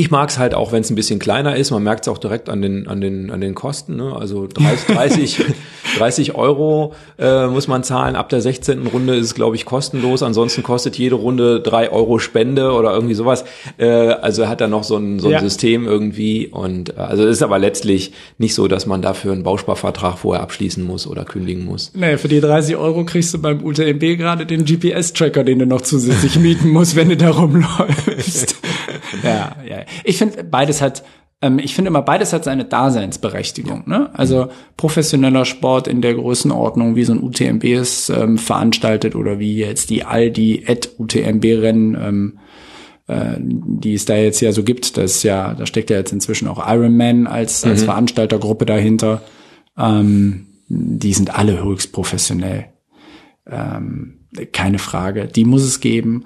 ich mag es halt auch, wenn es ein bisschen kleiner ist. Man merkt es auch direkt an den, an den, an den Kosten. Ne? Also 30, 30, 30 Euro äh, muss man zahlen. Ab der 16. Runde ist es, glaube ich, kostenlos. Ansonsten kostet jede Runde drei Euro Spende oder irgendwie sowas. Äh, also hat er noch so ein, so ein Ja. System irgendwie. Und äh, also es ist aber letztlich nicht so, dass man dafür einen Bausparvertrag vorher abschließen muss oder kündigen muss. Nee, für die 30 Euro kriegst du beim UTMB gerade den GPS-Tracker, den du noch zusätzlich mieten musst, wenn du da rumläufst. ja, ja. Ich finde, beides hat, ähm, ich finde immer, beides hat seine Daseinsberechtigung. Ne? Also professioneller Sport in der Größenordnung, wie so ein UTMB es ähm, veranstaltet oder wie jetzt die Aldi at UTMB-Rennen, ähm, äh, die es da jetzt ja so gibt. Das ist ja, da steckt ja jetzt inzwischen auch Ironman als, als Veranstaltergruppe dahinter. Ähm, die sind alle höchst professionell. Ähm, keine Frage. Die muss es geben.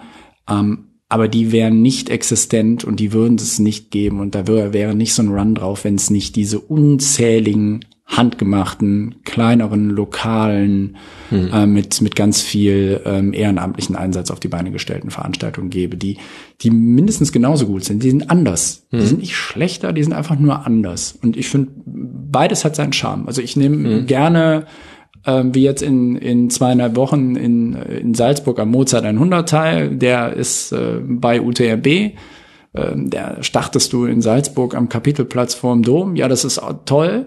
Ähm, aber die wären nicht existent und die würden es nicht geben und da wäre, wäre nicht so ein Run drauf, wenn es nicht diese unzähligen handgemachten, kleineren, lokalen, äh, mit, mit ganz viel ähm, ehrenamtlichen Einsatz auf die Beine gestellten Veranstaltungen gäbe, die, die mindestens genauso gut sind. Die sind anders. Die sind nicht schlechter, die sind einfach nur anders. Und ich finde, beides hat seinen Charme. Also ich nehme gerne ähm, wie jetzt in, in zweieinhalb Wochen in, in Salzburg am Mozart 100 teil. Der ist äh, bei UTRB. Ähm, der startest du in Salzburg am Kapitelplatz vorm Dom. Ja, das ist toll.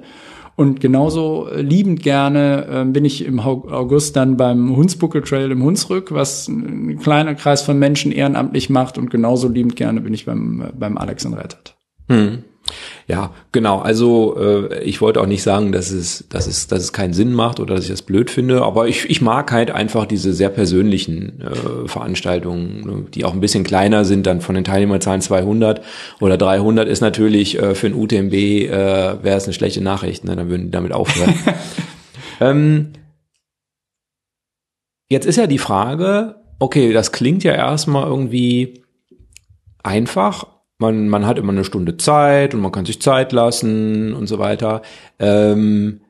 Und genauso liebend gerne ähm, bin ich im Au- August dann beim Hunsbuckel Trail im Hunsrück, was ein kleiner Kreis von Menschen ehrenamtlich macht. Und genauso liebend gerne bin ich beim, beim Alex in Rettert. Hm. Ja, genau. Also äh, ich wollte auch nicht sagen, dass es, dass es, dass es keinen Sinn macht oder dass ich das blöd finde, aber ich, ich mag halt einfach diese sehr persönlichen äh, Veranstaltungen, ne, die auch ein bisschen kleiner sind. Dann von den Teilnehmerzahlen 200 oder 300 ist natürlich äh, für ein UTMB äh, wäre es eine schlechte Nachricht. Ne? Dann würden die damit aufhören. ähm, jetzt ist ja die Frage, okay, das klingt ja erstmal irgendwie einfach, man, man hat immer eine Stunde Zeit und man kann sich Zeit lassen und so weiter. Ähm,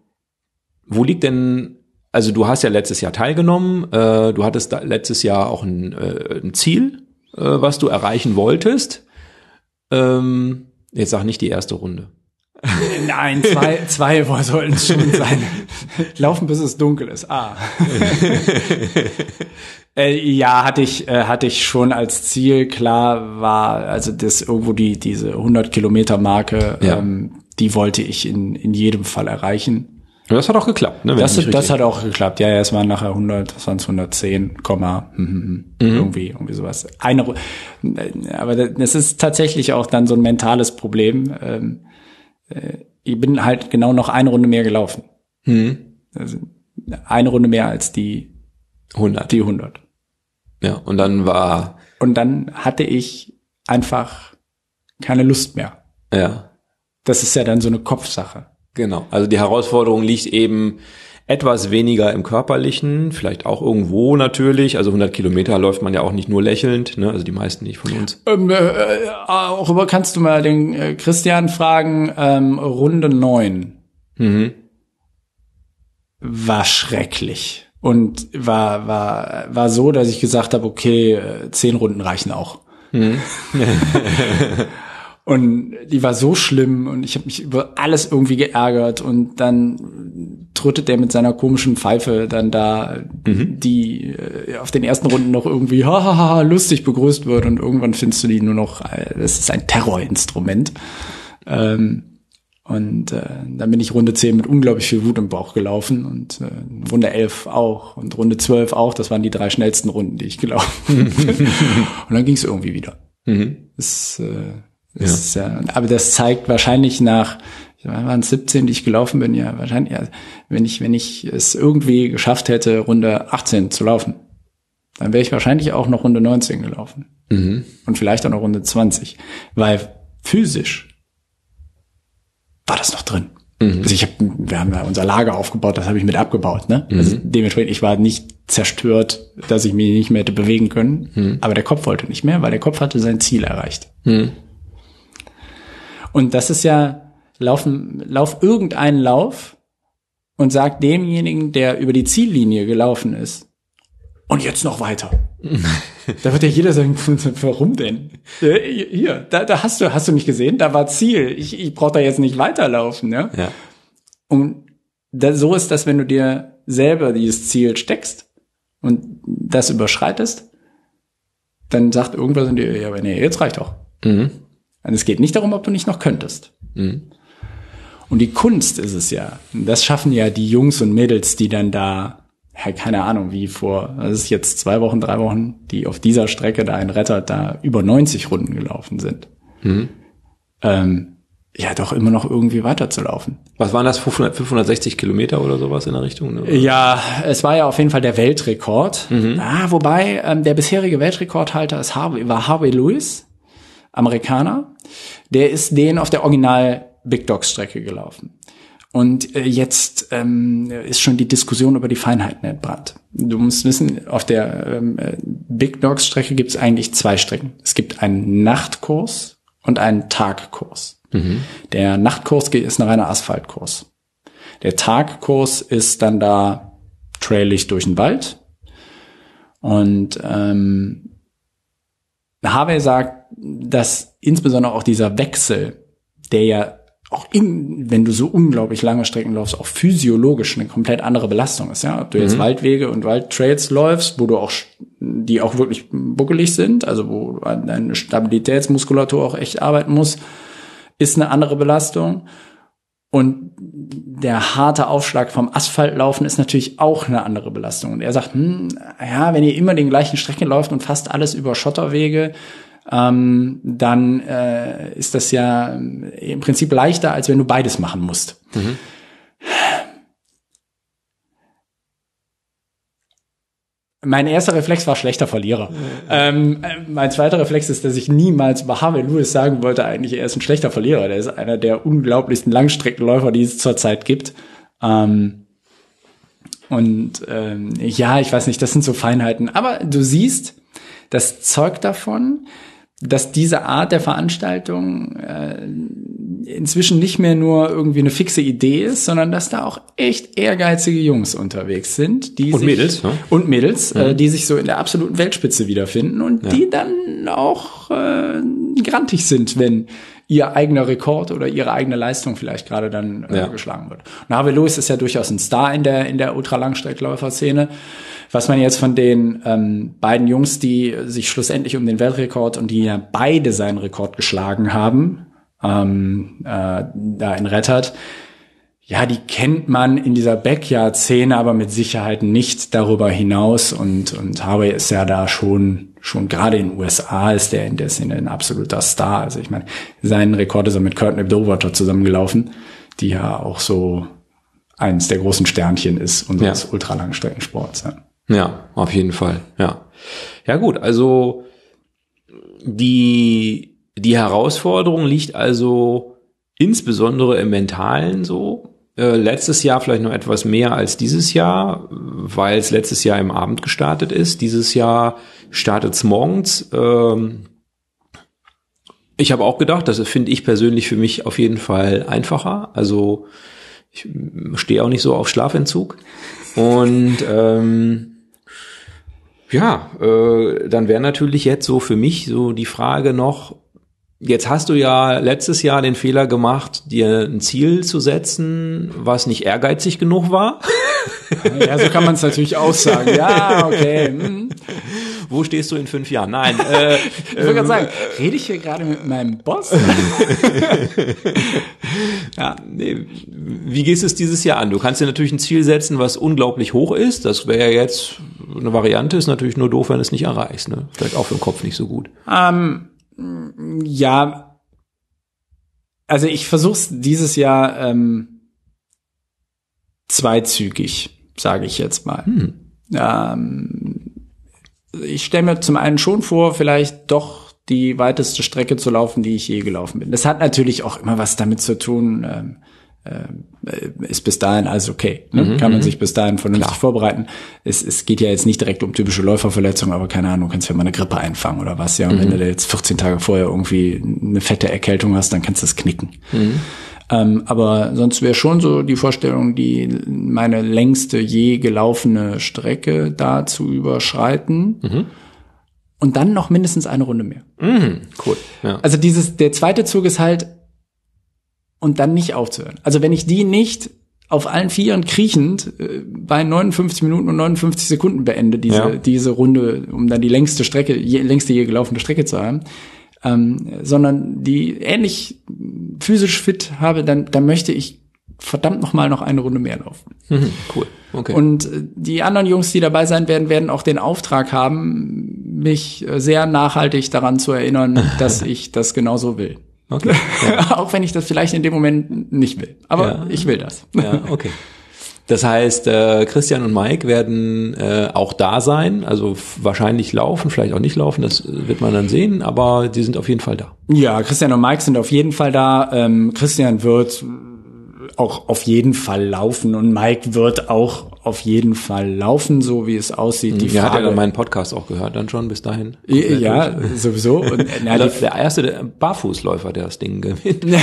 wo liegt denn, also du hast ja letztes Jahr teilgenommen, äh, du hattest letztes Jahr auch ein, äh, ein Ziel, äh, was du erreichen wolltest. Ähm, jetzt sag nicht die erste Runde. Nein, zwei, zwei sollten es schon sein. Laufen bis es dunkel ist. Ah. äh, ja, hatte ich, äh, hatte ich schon als Ziel. Klar war, also das irgendwo die, diese 100 Kilometer Marke, ja. ähm, die wollte ich in, in jedem Fall erreichen. das hat auch geklappt, ne? Das, das hat auch geklappt. Ja, ja, es waren nachher 100, das waren 110, Komma, hm, hm, hm, mhm. irgendwie, irgendwie sowas. Eine, aber das ist tatsächlich auch dann so ein mentales Problem. Ähm, äh, ich bin halt genau noch eine Runde mehr gelaufen. Mhm. Also eine Runde mehr als die 100. Die 100. Ja, und dann war. Und dann hatte ich einfach keine Lust mehr. Ja. Das ist ja dann so eine Kopfsache. Genau. Also die Herausforderung liegt eben etwas weniger im körperlichen, vielleicht auch irgendwo natürlich. Also 100 Kilometer läuft man ja auch nicht nur lächelnd, ne? also die meisten nicht von uns. Ähm, äh, äh auch über kannst du mal den äh, Christian fragen. Ähm, Runde neun mhm. war schrecklich und war war war so, dass ich gesagt habe, okay, äh, zehn Runden reichen auch. Mhm. Und die war so schlimm und ich habe mich über alles irgendwie geärgert und dann trötet der mit seiner komischen Pfeife dann da, mhm. die äh, auf den ersten Runden noch irgendwie hahaha lustig begrüßt wird und irgendwann findest du die nur noch, äh, das ist ein Terrorinstrument. Ähm, und äh, dann bin ich Runde 10 mit unglaublich viel Wut im Bauch gelaufen und äh, Runde 11 auch und Runde 12 auch. Das waren die drei schnellsten Runden, die ich gelaufen bin. und dann ging es irgendwie wieder. Mhm. Das, äh, das ja. ja. aber das zeigt wahrscheinlich nach, waren es 17, die ich gelaufen bin, ja, wahrscheinlich, ja, wenn ich, wenn ich es irgendwie geschafft hätte, Runde 18 zu laufen, dann wäre ich wahrscheinlich auch noch Runde 19 gelaufen. Mhm. Und vielleicht auch noch Runde 20. Weil physisch war das noch drin. Mhm. Also ich hab, wir haben ja unser Lager aufgebaut, das habe ich mit abgebaut. Ne? Mhm. Also dementsprechend, ich war nicht zerstört, dass ich mich nicht mehr hätte bewegen können. Mhm. Aber der Kopf wollte nicht mehr, weil der Kopf hatte sein Ziel erreicht. Mhm. Und das ist ja, laufen, lauf irgendeinen Lauf und sag demjenigen, der über die Ziellinie gelaufen ist, und jetzt noch weiter. da wird ja jeder sagen, warum denn? Hier, da, da hast du, hast du nicht gesehen, da war Ziel. Ich, ich brauche da jetzt nicht weiterlaufen, ne? Ja. Und da, so ist das, wenn du dir selber dieses Ziel steckst und das überschreitest, dann sagt irgendwas in dir, ja, aber nee, jetzt reicht doch. Mhm. Und es geht nicht darum, ob du nicht noch könntest. Mhm. Und die Kunst ist es ja. Das schaffen ja die Jungs und Mädels, die dann da, ja, keine Ahnung, wie vor, das ist jetzt zwei Wochen, drei Wochen, die auf dieser Strecke da ein Retter da über 90 Runden gelaufen sind. Mhm. Ähm, ja, doch immer noch irgendwie weiterzulaufen. Was waren das, 500, 560 Kilometer oder sowas in der Richtung? Ne? Ja, es war ja auf jeden Fall der Weltrekord. Mhm. Ah, wobei ähm, der bisherige Weltrekordhalter ist Harvey, war Harvey Lewis. Amerikaner, der ist den auf der Original Big Dogs Strecke gelaufen. Und äh, jetzt ähm, ist schon die Diskussion über die Feinheiten entbrannt. Du musst wissen, auf der ähm, Big Dogs Strecke gibt es eigentlich zwei Strecken. Es gibt einen Nachtkurs und einen Tagkurs. Mhm. Der Nachtkurs ist ein reiner Asphaltkurs. Der Tagkurs ist dann da trailig durch den Wald. Und ähm, Harvey sagt, dass insbesondere auch dieser Wechsel, der ja auch in, wenn du so unglaublich lange Strecken läufst, auch physiologisch eine komplett andere Belastung ist, ja. Ob du jetzt mhm. Waldwege und Waldtrails läufst, wo du auch, die auch wirklich buckelig sind, also wo deine Stabilitätsmuskulatur auch echt arbeiten muss, ist eine andere Belastung. Und der harte Aufschlag vom Asphaltlaufen ist natürlich auch eine andere Belastung. Und er sagt, hm, ja, wenn ihr immer den gleichen Strecken läuft und fast alles über Schotterwege, ähm, dann äh, ist das ja im Prinzip leichter, als wenn du beides machen musst. Mhm. Mein erster Reflex war schlechter Verlierer. Ähm, mein zweiter Reflex ist, dass ich niemals über Harvey Lewis sagen wollte, eigentlich er ist ein schlechter Verlierer. Der ist einer der unglaublichsten Langstreckenläufer, die es zurzeit gibt. Ähm, und ähm, ja, ich weiß nicht, das sind so Feinheiten. Aber du siehst, das zeugt davon, dass diese Art der Veranstaltung äh, inzwischen nicht mehr nur irgendwie eine fixe Idee ist, sondern dass da auch echt ehrgeizige Jungs unterwegs sind, die und sich, Mädels ne? und Mädels, mhm. äh, die sich so in der absoluten Weltspitze wiederfinden und ja. die dann auch äh, grantig sind, wenn ihr eigener Rekord oder ihre eigene Leistung vielleicht gerade dann äh, ja. geschlagen wird. Und Harvey Lewis ist ja durchaus ein Star in der in der Ultralangstreckläufer-Szene. Was man jetzt von den ähm, beiden Jungs, die sich schlussendlich um den Weltrekord und die ja beide seinen Rekord geschlagen haben, ähm, äh, da in Rettert. Ja, die kennt man in dieser Backyard-Szene, aber mit Sicherheit nicht darüber hinaus. Und, und Harvey ist ja da schon, schon gerade in den USA ist der in der Szene ein absoluter Star. Also ich meine, sein Rekord ist er mit Courtney Dowater zusammengelaufen, die ja auch so eins der großen Sternchen ist unseres ja. Ultralangstreckensports. Ja. ja, auf jeden Fall. Ja. Ja gut, also die die Herausforderung liegt also insbesondere im Mentalen so. Äh, letztes Jahr vielleicht noch etwas mehr als dieses Jahr, weil es letztes Jahr im Abend gestartet ist. Dieses Jahr startet es morgens. Ähm, ich habe auch gedacht, das finde ich persönlich für mich auf jeden Fall einfacher. Also ich stehe auch nicht so auf Schlafentzug. Und ähm, ja, äh, dann wäre natürlich jetzt so für mich so die Frage noch, Jetzt hast du ja letztes Jahr den Fehler gemacht, dir ein Ziel zu setzen, was nicht ehrgeizig genug war. Ja, so kann man es natürlich auch sagen. Ja, okay. Hm. Wo stehst du in fünf Jahren? Nein. Äh, ich wollte gerade ähm, sagen, rede ich hier gerade mit meinem Boss? ja, nee. Wie gehst du es dieses Jahr an? Du kannst dir natürlich ein Ziel setzen, was unglaublich hoch ist. Das wäre ja jetzt eine Variante, ist natürlich nur doof, wenn du es nicht erreichst. Ne? Vielleicht auch für den Kopf nicht so gut. Ähm ja, also ich versuche es dieses Jahr ähm, zweizügig, sage ich jetzt mal. Hm. Ähm, ich stelle mir zum einen schon vor, vielleicht doch die weiteste Strecke zu laufen, die ich je gelaufen bin. Das hat natürlich auch immer was damit zu tun. Ähm, äh, ist bis dahin alles okay. Ne? Mhm, Kann man mhm. sich bis dahin vernünftig Klar. vorbereiten. Es, es geht ja jetzt nicht direkt um typische Läuferverletzungen, aber keine Ahnung, du kannst ja mal eine Grippe einfangen oder was. Ja, und mhm. wenn du jetzt 14 Tage vorher irgendwie eine fette Erkältung hast, dann kannst du das knicken. Mhm. Ähm, aber sonst wäre schon so die Vorstellung, die meine längste je gelaufene Strecke da zu überschreiten. Mhm. Und dann noch mindestens eine Runde mehr. Mhm, cool. Ja. Also dieses, der zweite Zug ist halt, und dann nicht aufzuhören. Also wenn ich die nicht auf allen Vieren kriechend äh, bei 59 Minuten und 59 Sekunden beende, diese, ja. diese Runde, um dann die längste Strecke, je, längste je gelaufene Strecke zu haben, ähm, sondern die ähnlich physisch fit habe, dann, dann möchte ich verdammt noch mal noch eine Runde mehr laufen. Mhm, cool. Okay. Und äh, die anderen Jungs, die dabei sein werden, werden auch den Auftrag haben, mich äh, sehr nachhaltig daran zu erinnern, dass ich das genauso will. Okay. Ja. Auch wenn ich das vielleicht in dem Moment nicht will. Aber ja. ich will das. Ja, okay. Das heißt, äh, Christian und Mike werden äh, auch da sein, also wahrscheinlich laufen, vielleicht auch nicht laufen, das wird man dann sehen, aber die sind auf jeden Fall da. Ja, Christian und Mike sind auf jeden Fall da. Ähm, Christian wird auch auf jeden Fall laufen und Mike wird auch auf jeden Fall laufen, so wie es aussieht. Die ja, Frage, hat ja meinen Podcast auch gehört dann schon bis dahin. Ja, durch. sowieso. Und, na, der, der erste der Barfußläufer, der das Ding gewinnt. ja.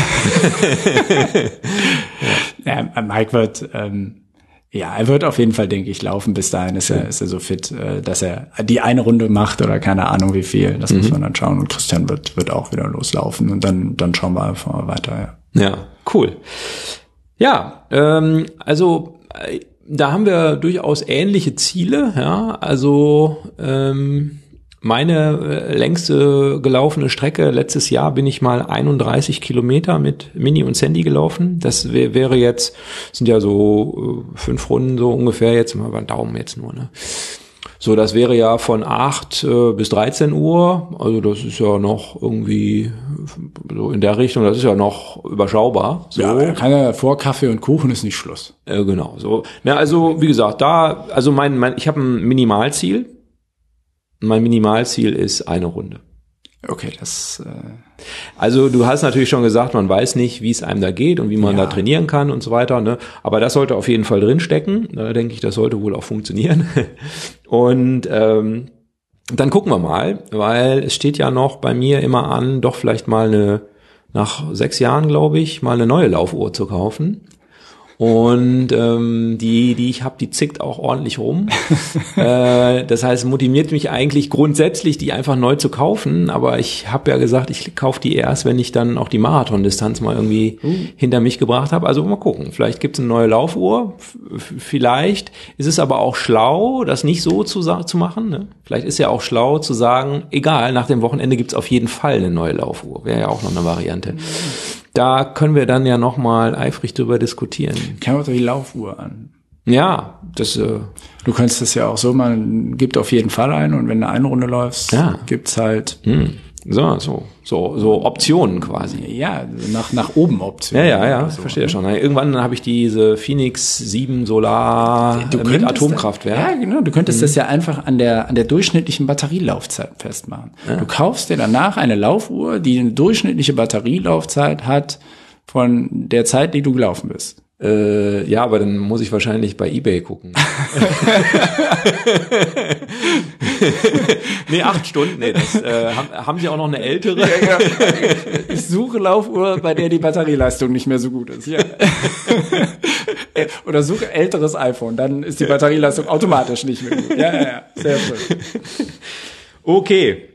ja, Mike wird, ähm, ja, er wird auf jeden Fall, denke ich, laufen. Bis dahin ist er, ist er so fit, äh, dass er die eine Runde macht oder keine Ahnung wie viel. Das mhm. muss man dann schauen. Und Christian wird, wird auch wieder loslaufen und dann, dann schauen wir einfach mal weiter. Ja, ja cool. Ja, ähm, also äh, da haben wir durchaus ähnliche Ziele. Ja, also ähm, meine äh, längste gelaufene Strecke letztes Jahr bin ich mal 31 Kilometer mit Mini und Sandy gelaufen. Das wär, wäre jetzt sind ja so äh, fünf Runden so ungefähr jetzt mal beim Daumen jetzt nur. Ne? So, das wäre ja von 8 äh, bis 13 Uhr. Also das ist ja noch irgendwie so in der Richtung, das ist ja noch überschaubar. So. Ja, kann ja vor Kaffee und Kuchen ist nicht Schluss. Äh, genau, so. Ja, also wie gesagt, da, also mein, mein ich habe ein Minimalziel. Mein Minimalziel ist eine Runde. Okay, das. Äh Also du hast natürlich schon gesagt, man weiß nicht, wie es einem da geht und wie man Ja. da trainieren kann und so weiter. Ne? Aber das sollte auf jeden Fall drinstecken. Da denke ich, das sollte wohl auch funktionieren. Und ähm, dann gucken wir mal, weil es steht ja noch bei mir immer an, doch vielleicht mal eine, nach sechs Jahren, glaube ich, mal eine neue Laufuhr zu kaufen. Und ähm, die, die ich habe, die zickt auch ordentlich rum. äh, das heißt, motiviert mich eigentlich grundsätzlich, die einfach neu zu kaufen. Aber ich habe ja gesagt, ich kaufe die erst, wenn ich dann auch die Marathondistanz mal irgendwie hinter mich gebracht habe. Also mal gucken. Vielleicht gibt es eine neue Laufuhr. F vielleicht ist es aber auch schlau, das nicht so zu, zu machen. Ne? Vielleicht ist ja auch schlau zu sagen, egal, nach dem Wochenende gibt es auf jeden Fall eine neue Laufuhr. Wäre ja auch noch eine Variante. Da können wir dann ja noch mal eifrig drüber diskutieren. Kam doch die Laufuhr an. Ja, das äh, Du könntest das ja auch so, man gibt auf jeden Fall ein und wenn du eine Runde läufst, Ja. gibt's halt, hm, so, so, so, so Optionen quasi. ja, nach, nach oben Ja, Optionen. ja, ja, oder so. verstehe schon. Irgendwann habe ich diese Phoenix 7 Solar Du mit Atomkraftwerk. Da, ja, genau. Du könntest das ja einfach an der, an der durchschnittlichen Batterielaufzeit festmachen. Du kaufst dir danach eine Laufuhr, die eine durchschnittliche Batterielaufzeit hat von der Zeit, die du gelaufen bist. Äh, ja, aber dann muss ich wahrscheinlich bei eBay gucken. nee, acht Stunden. Nee, das, äh, haben, haben Sie auch noch eine ältere? Ich suche Laufuhr, bei der die Batterieleistung nicht mehr so gut ist. Ja. Oder suche älteres iPhone, dann ist die Batterieleistung automatisch nicht mehr gut. Ja, ja, ja. Sehr schön. Okay.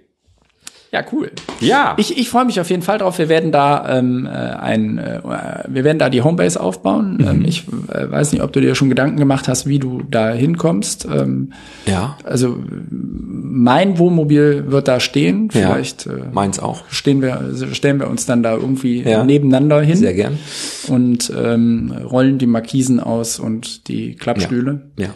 Ja, cool. Ja. Ich, ich freue mich auf jeden Fall drauf. Wir werden da ähm, äh, ein, äh, wir werden da die Homebase aufbauen. Ähm, ich äh, weiß nicht, ob du dir schon Gedanken gemacht hast, wie du da hinkommst. Ähm, ja. also mein Wohnmobil wird da stehen. Ja. Vielleicht äh, Meins auch. stehen wir, also stellen wir uns dann da irgendwie Ja. nebeneinander hin Sehr gern. und ähm, rollen die Markisen aus und die Klappstühle. Ja.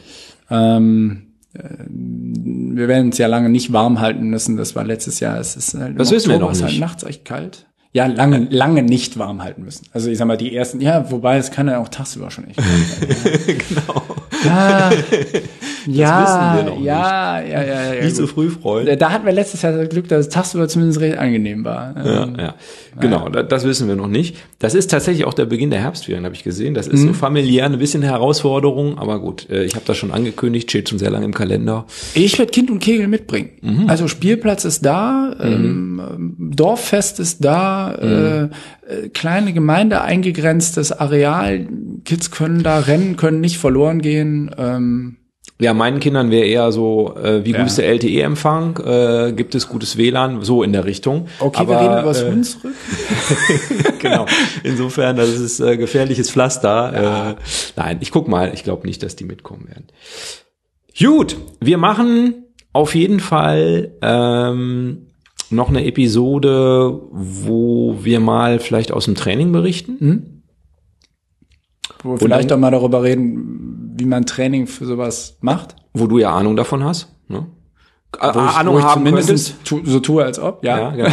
Ähm, äh, wir werden uns ja lange nicht warm halten müssen. Das war letztes Jahr. Es ist halt Das wissen wir noch halt nicht. nachts echt kalt. Ja, lange, lange nicht warm halten müssen. Also ich sag mal, die ersten, ja, wobei es kann ja auch tagsüber schon echt kalt sein. genau. Ja, ja, wissen wir noch ja, ja, ja, ja, ja. Nicht so gut. früh freuen. Da hatten wir letztes Jahr das Glück, dass es tagsüber zumindest recht angenehm war. Ja, Ähm, ja. Genau, da- das wissen wir noch nicht. Das ist tatsächlich auch der Beginn der Herbstferien, habe ich gesehen. Das ist Mhm. so familiär eine bisschen Herausforderung, aber gut, äh, ich habe das schon angekündigt, steht schon sehr lange im Kalender. Ich werde Kind und Kegel mitbringen. Mhm. Also Spielplatz ist da, ähm, ähm, Dorffest ist da, Mhm. äh, äh, kleine Gemeinde eingegrenztes Areal. Kids können da rennen, können nicht verloren gehen. Ähm, Ja, meinen Kindern wäre eher so, äh, wie gut Ja. ist der LTE-Empfang, äh, gibt es gutes WLAN, so in der Richtung. okay, aber, wir reden über das äh, Hunsrück. genau. Insofern, das ist äh, gefährliches Pflaster. Äh, nein, ich guck mal. Ich glaube nicht, dass die mitkommen werden. Gut, wir machen auf jeden Fall ähm, noch eine Episode, wo wir mal vielleicht aus dem Training berichten. Wo wir vielleicht dann- auch mal darüber reden, wie man Training für sowas macht. wo du ja Ahnung davon hast. Ne? Wo ich, Ahnung wo ich haben zumindest könntest. tu, so tue, als ob. Ja. Ja,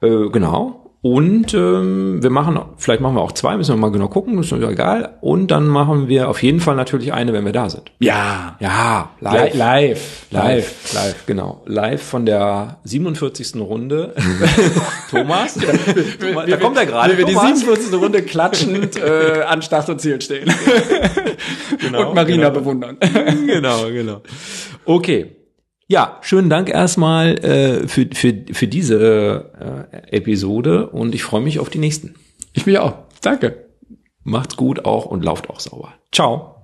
genau. äh, genau. Und ähm, wir machen, vielleicht machen wir auch zwei, müssen wir mal genau gucken, ist ja egal. Und dann machen wir auf jeden Fall natürlich eine, wenn wir da sind. Ja. Ja, Live. live. Live. Live, live, genau. Live von der 47. Runde. Thomas, Thomas da kommt er gerade. Wie wir die Thomas. 47. Runde klatschend äh, an Start und Ziel stehen. Genau, und Marina genau. bewundern. genau, genau. Okay. Ja, schönen Dank erstmal äh, für, für, für diese äh, Episode und ich freue mich auf die nächsten. Ich mich auch. Danke. Macht's gut auch und lauft auch sauber. Ciao.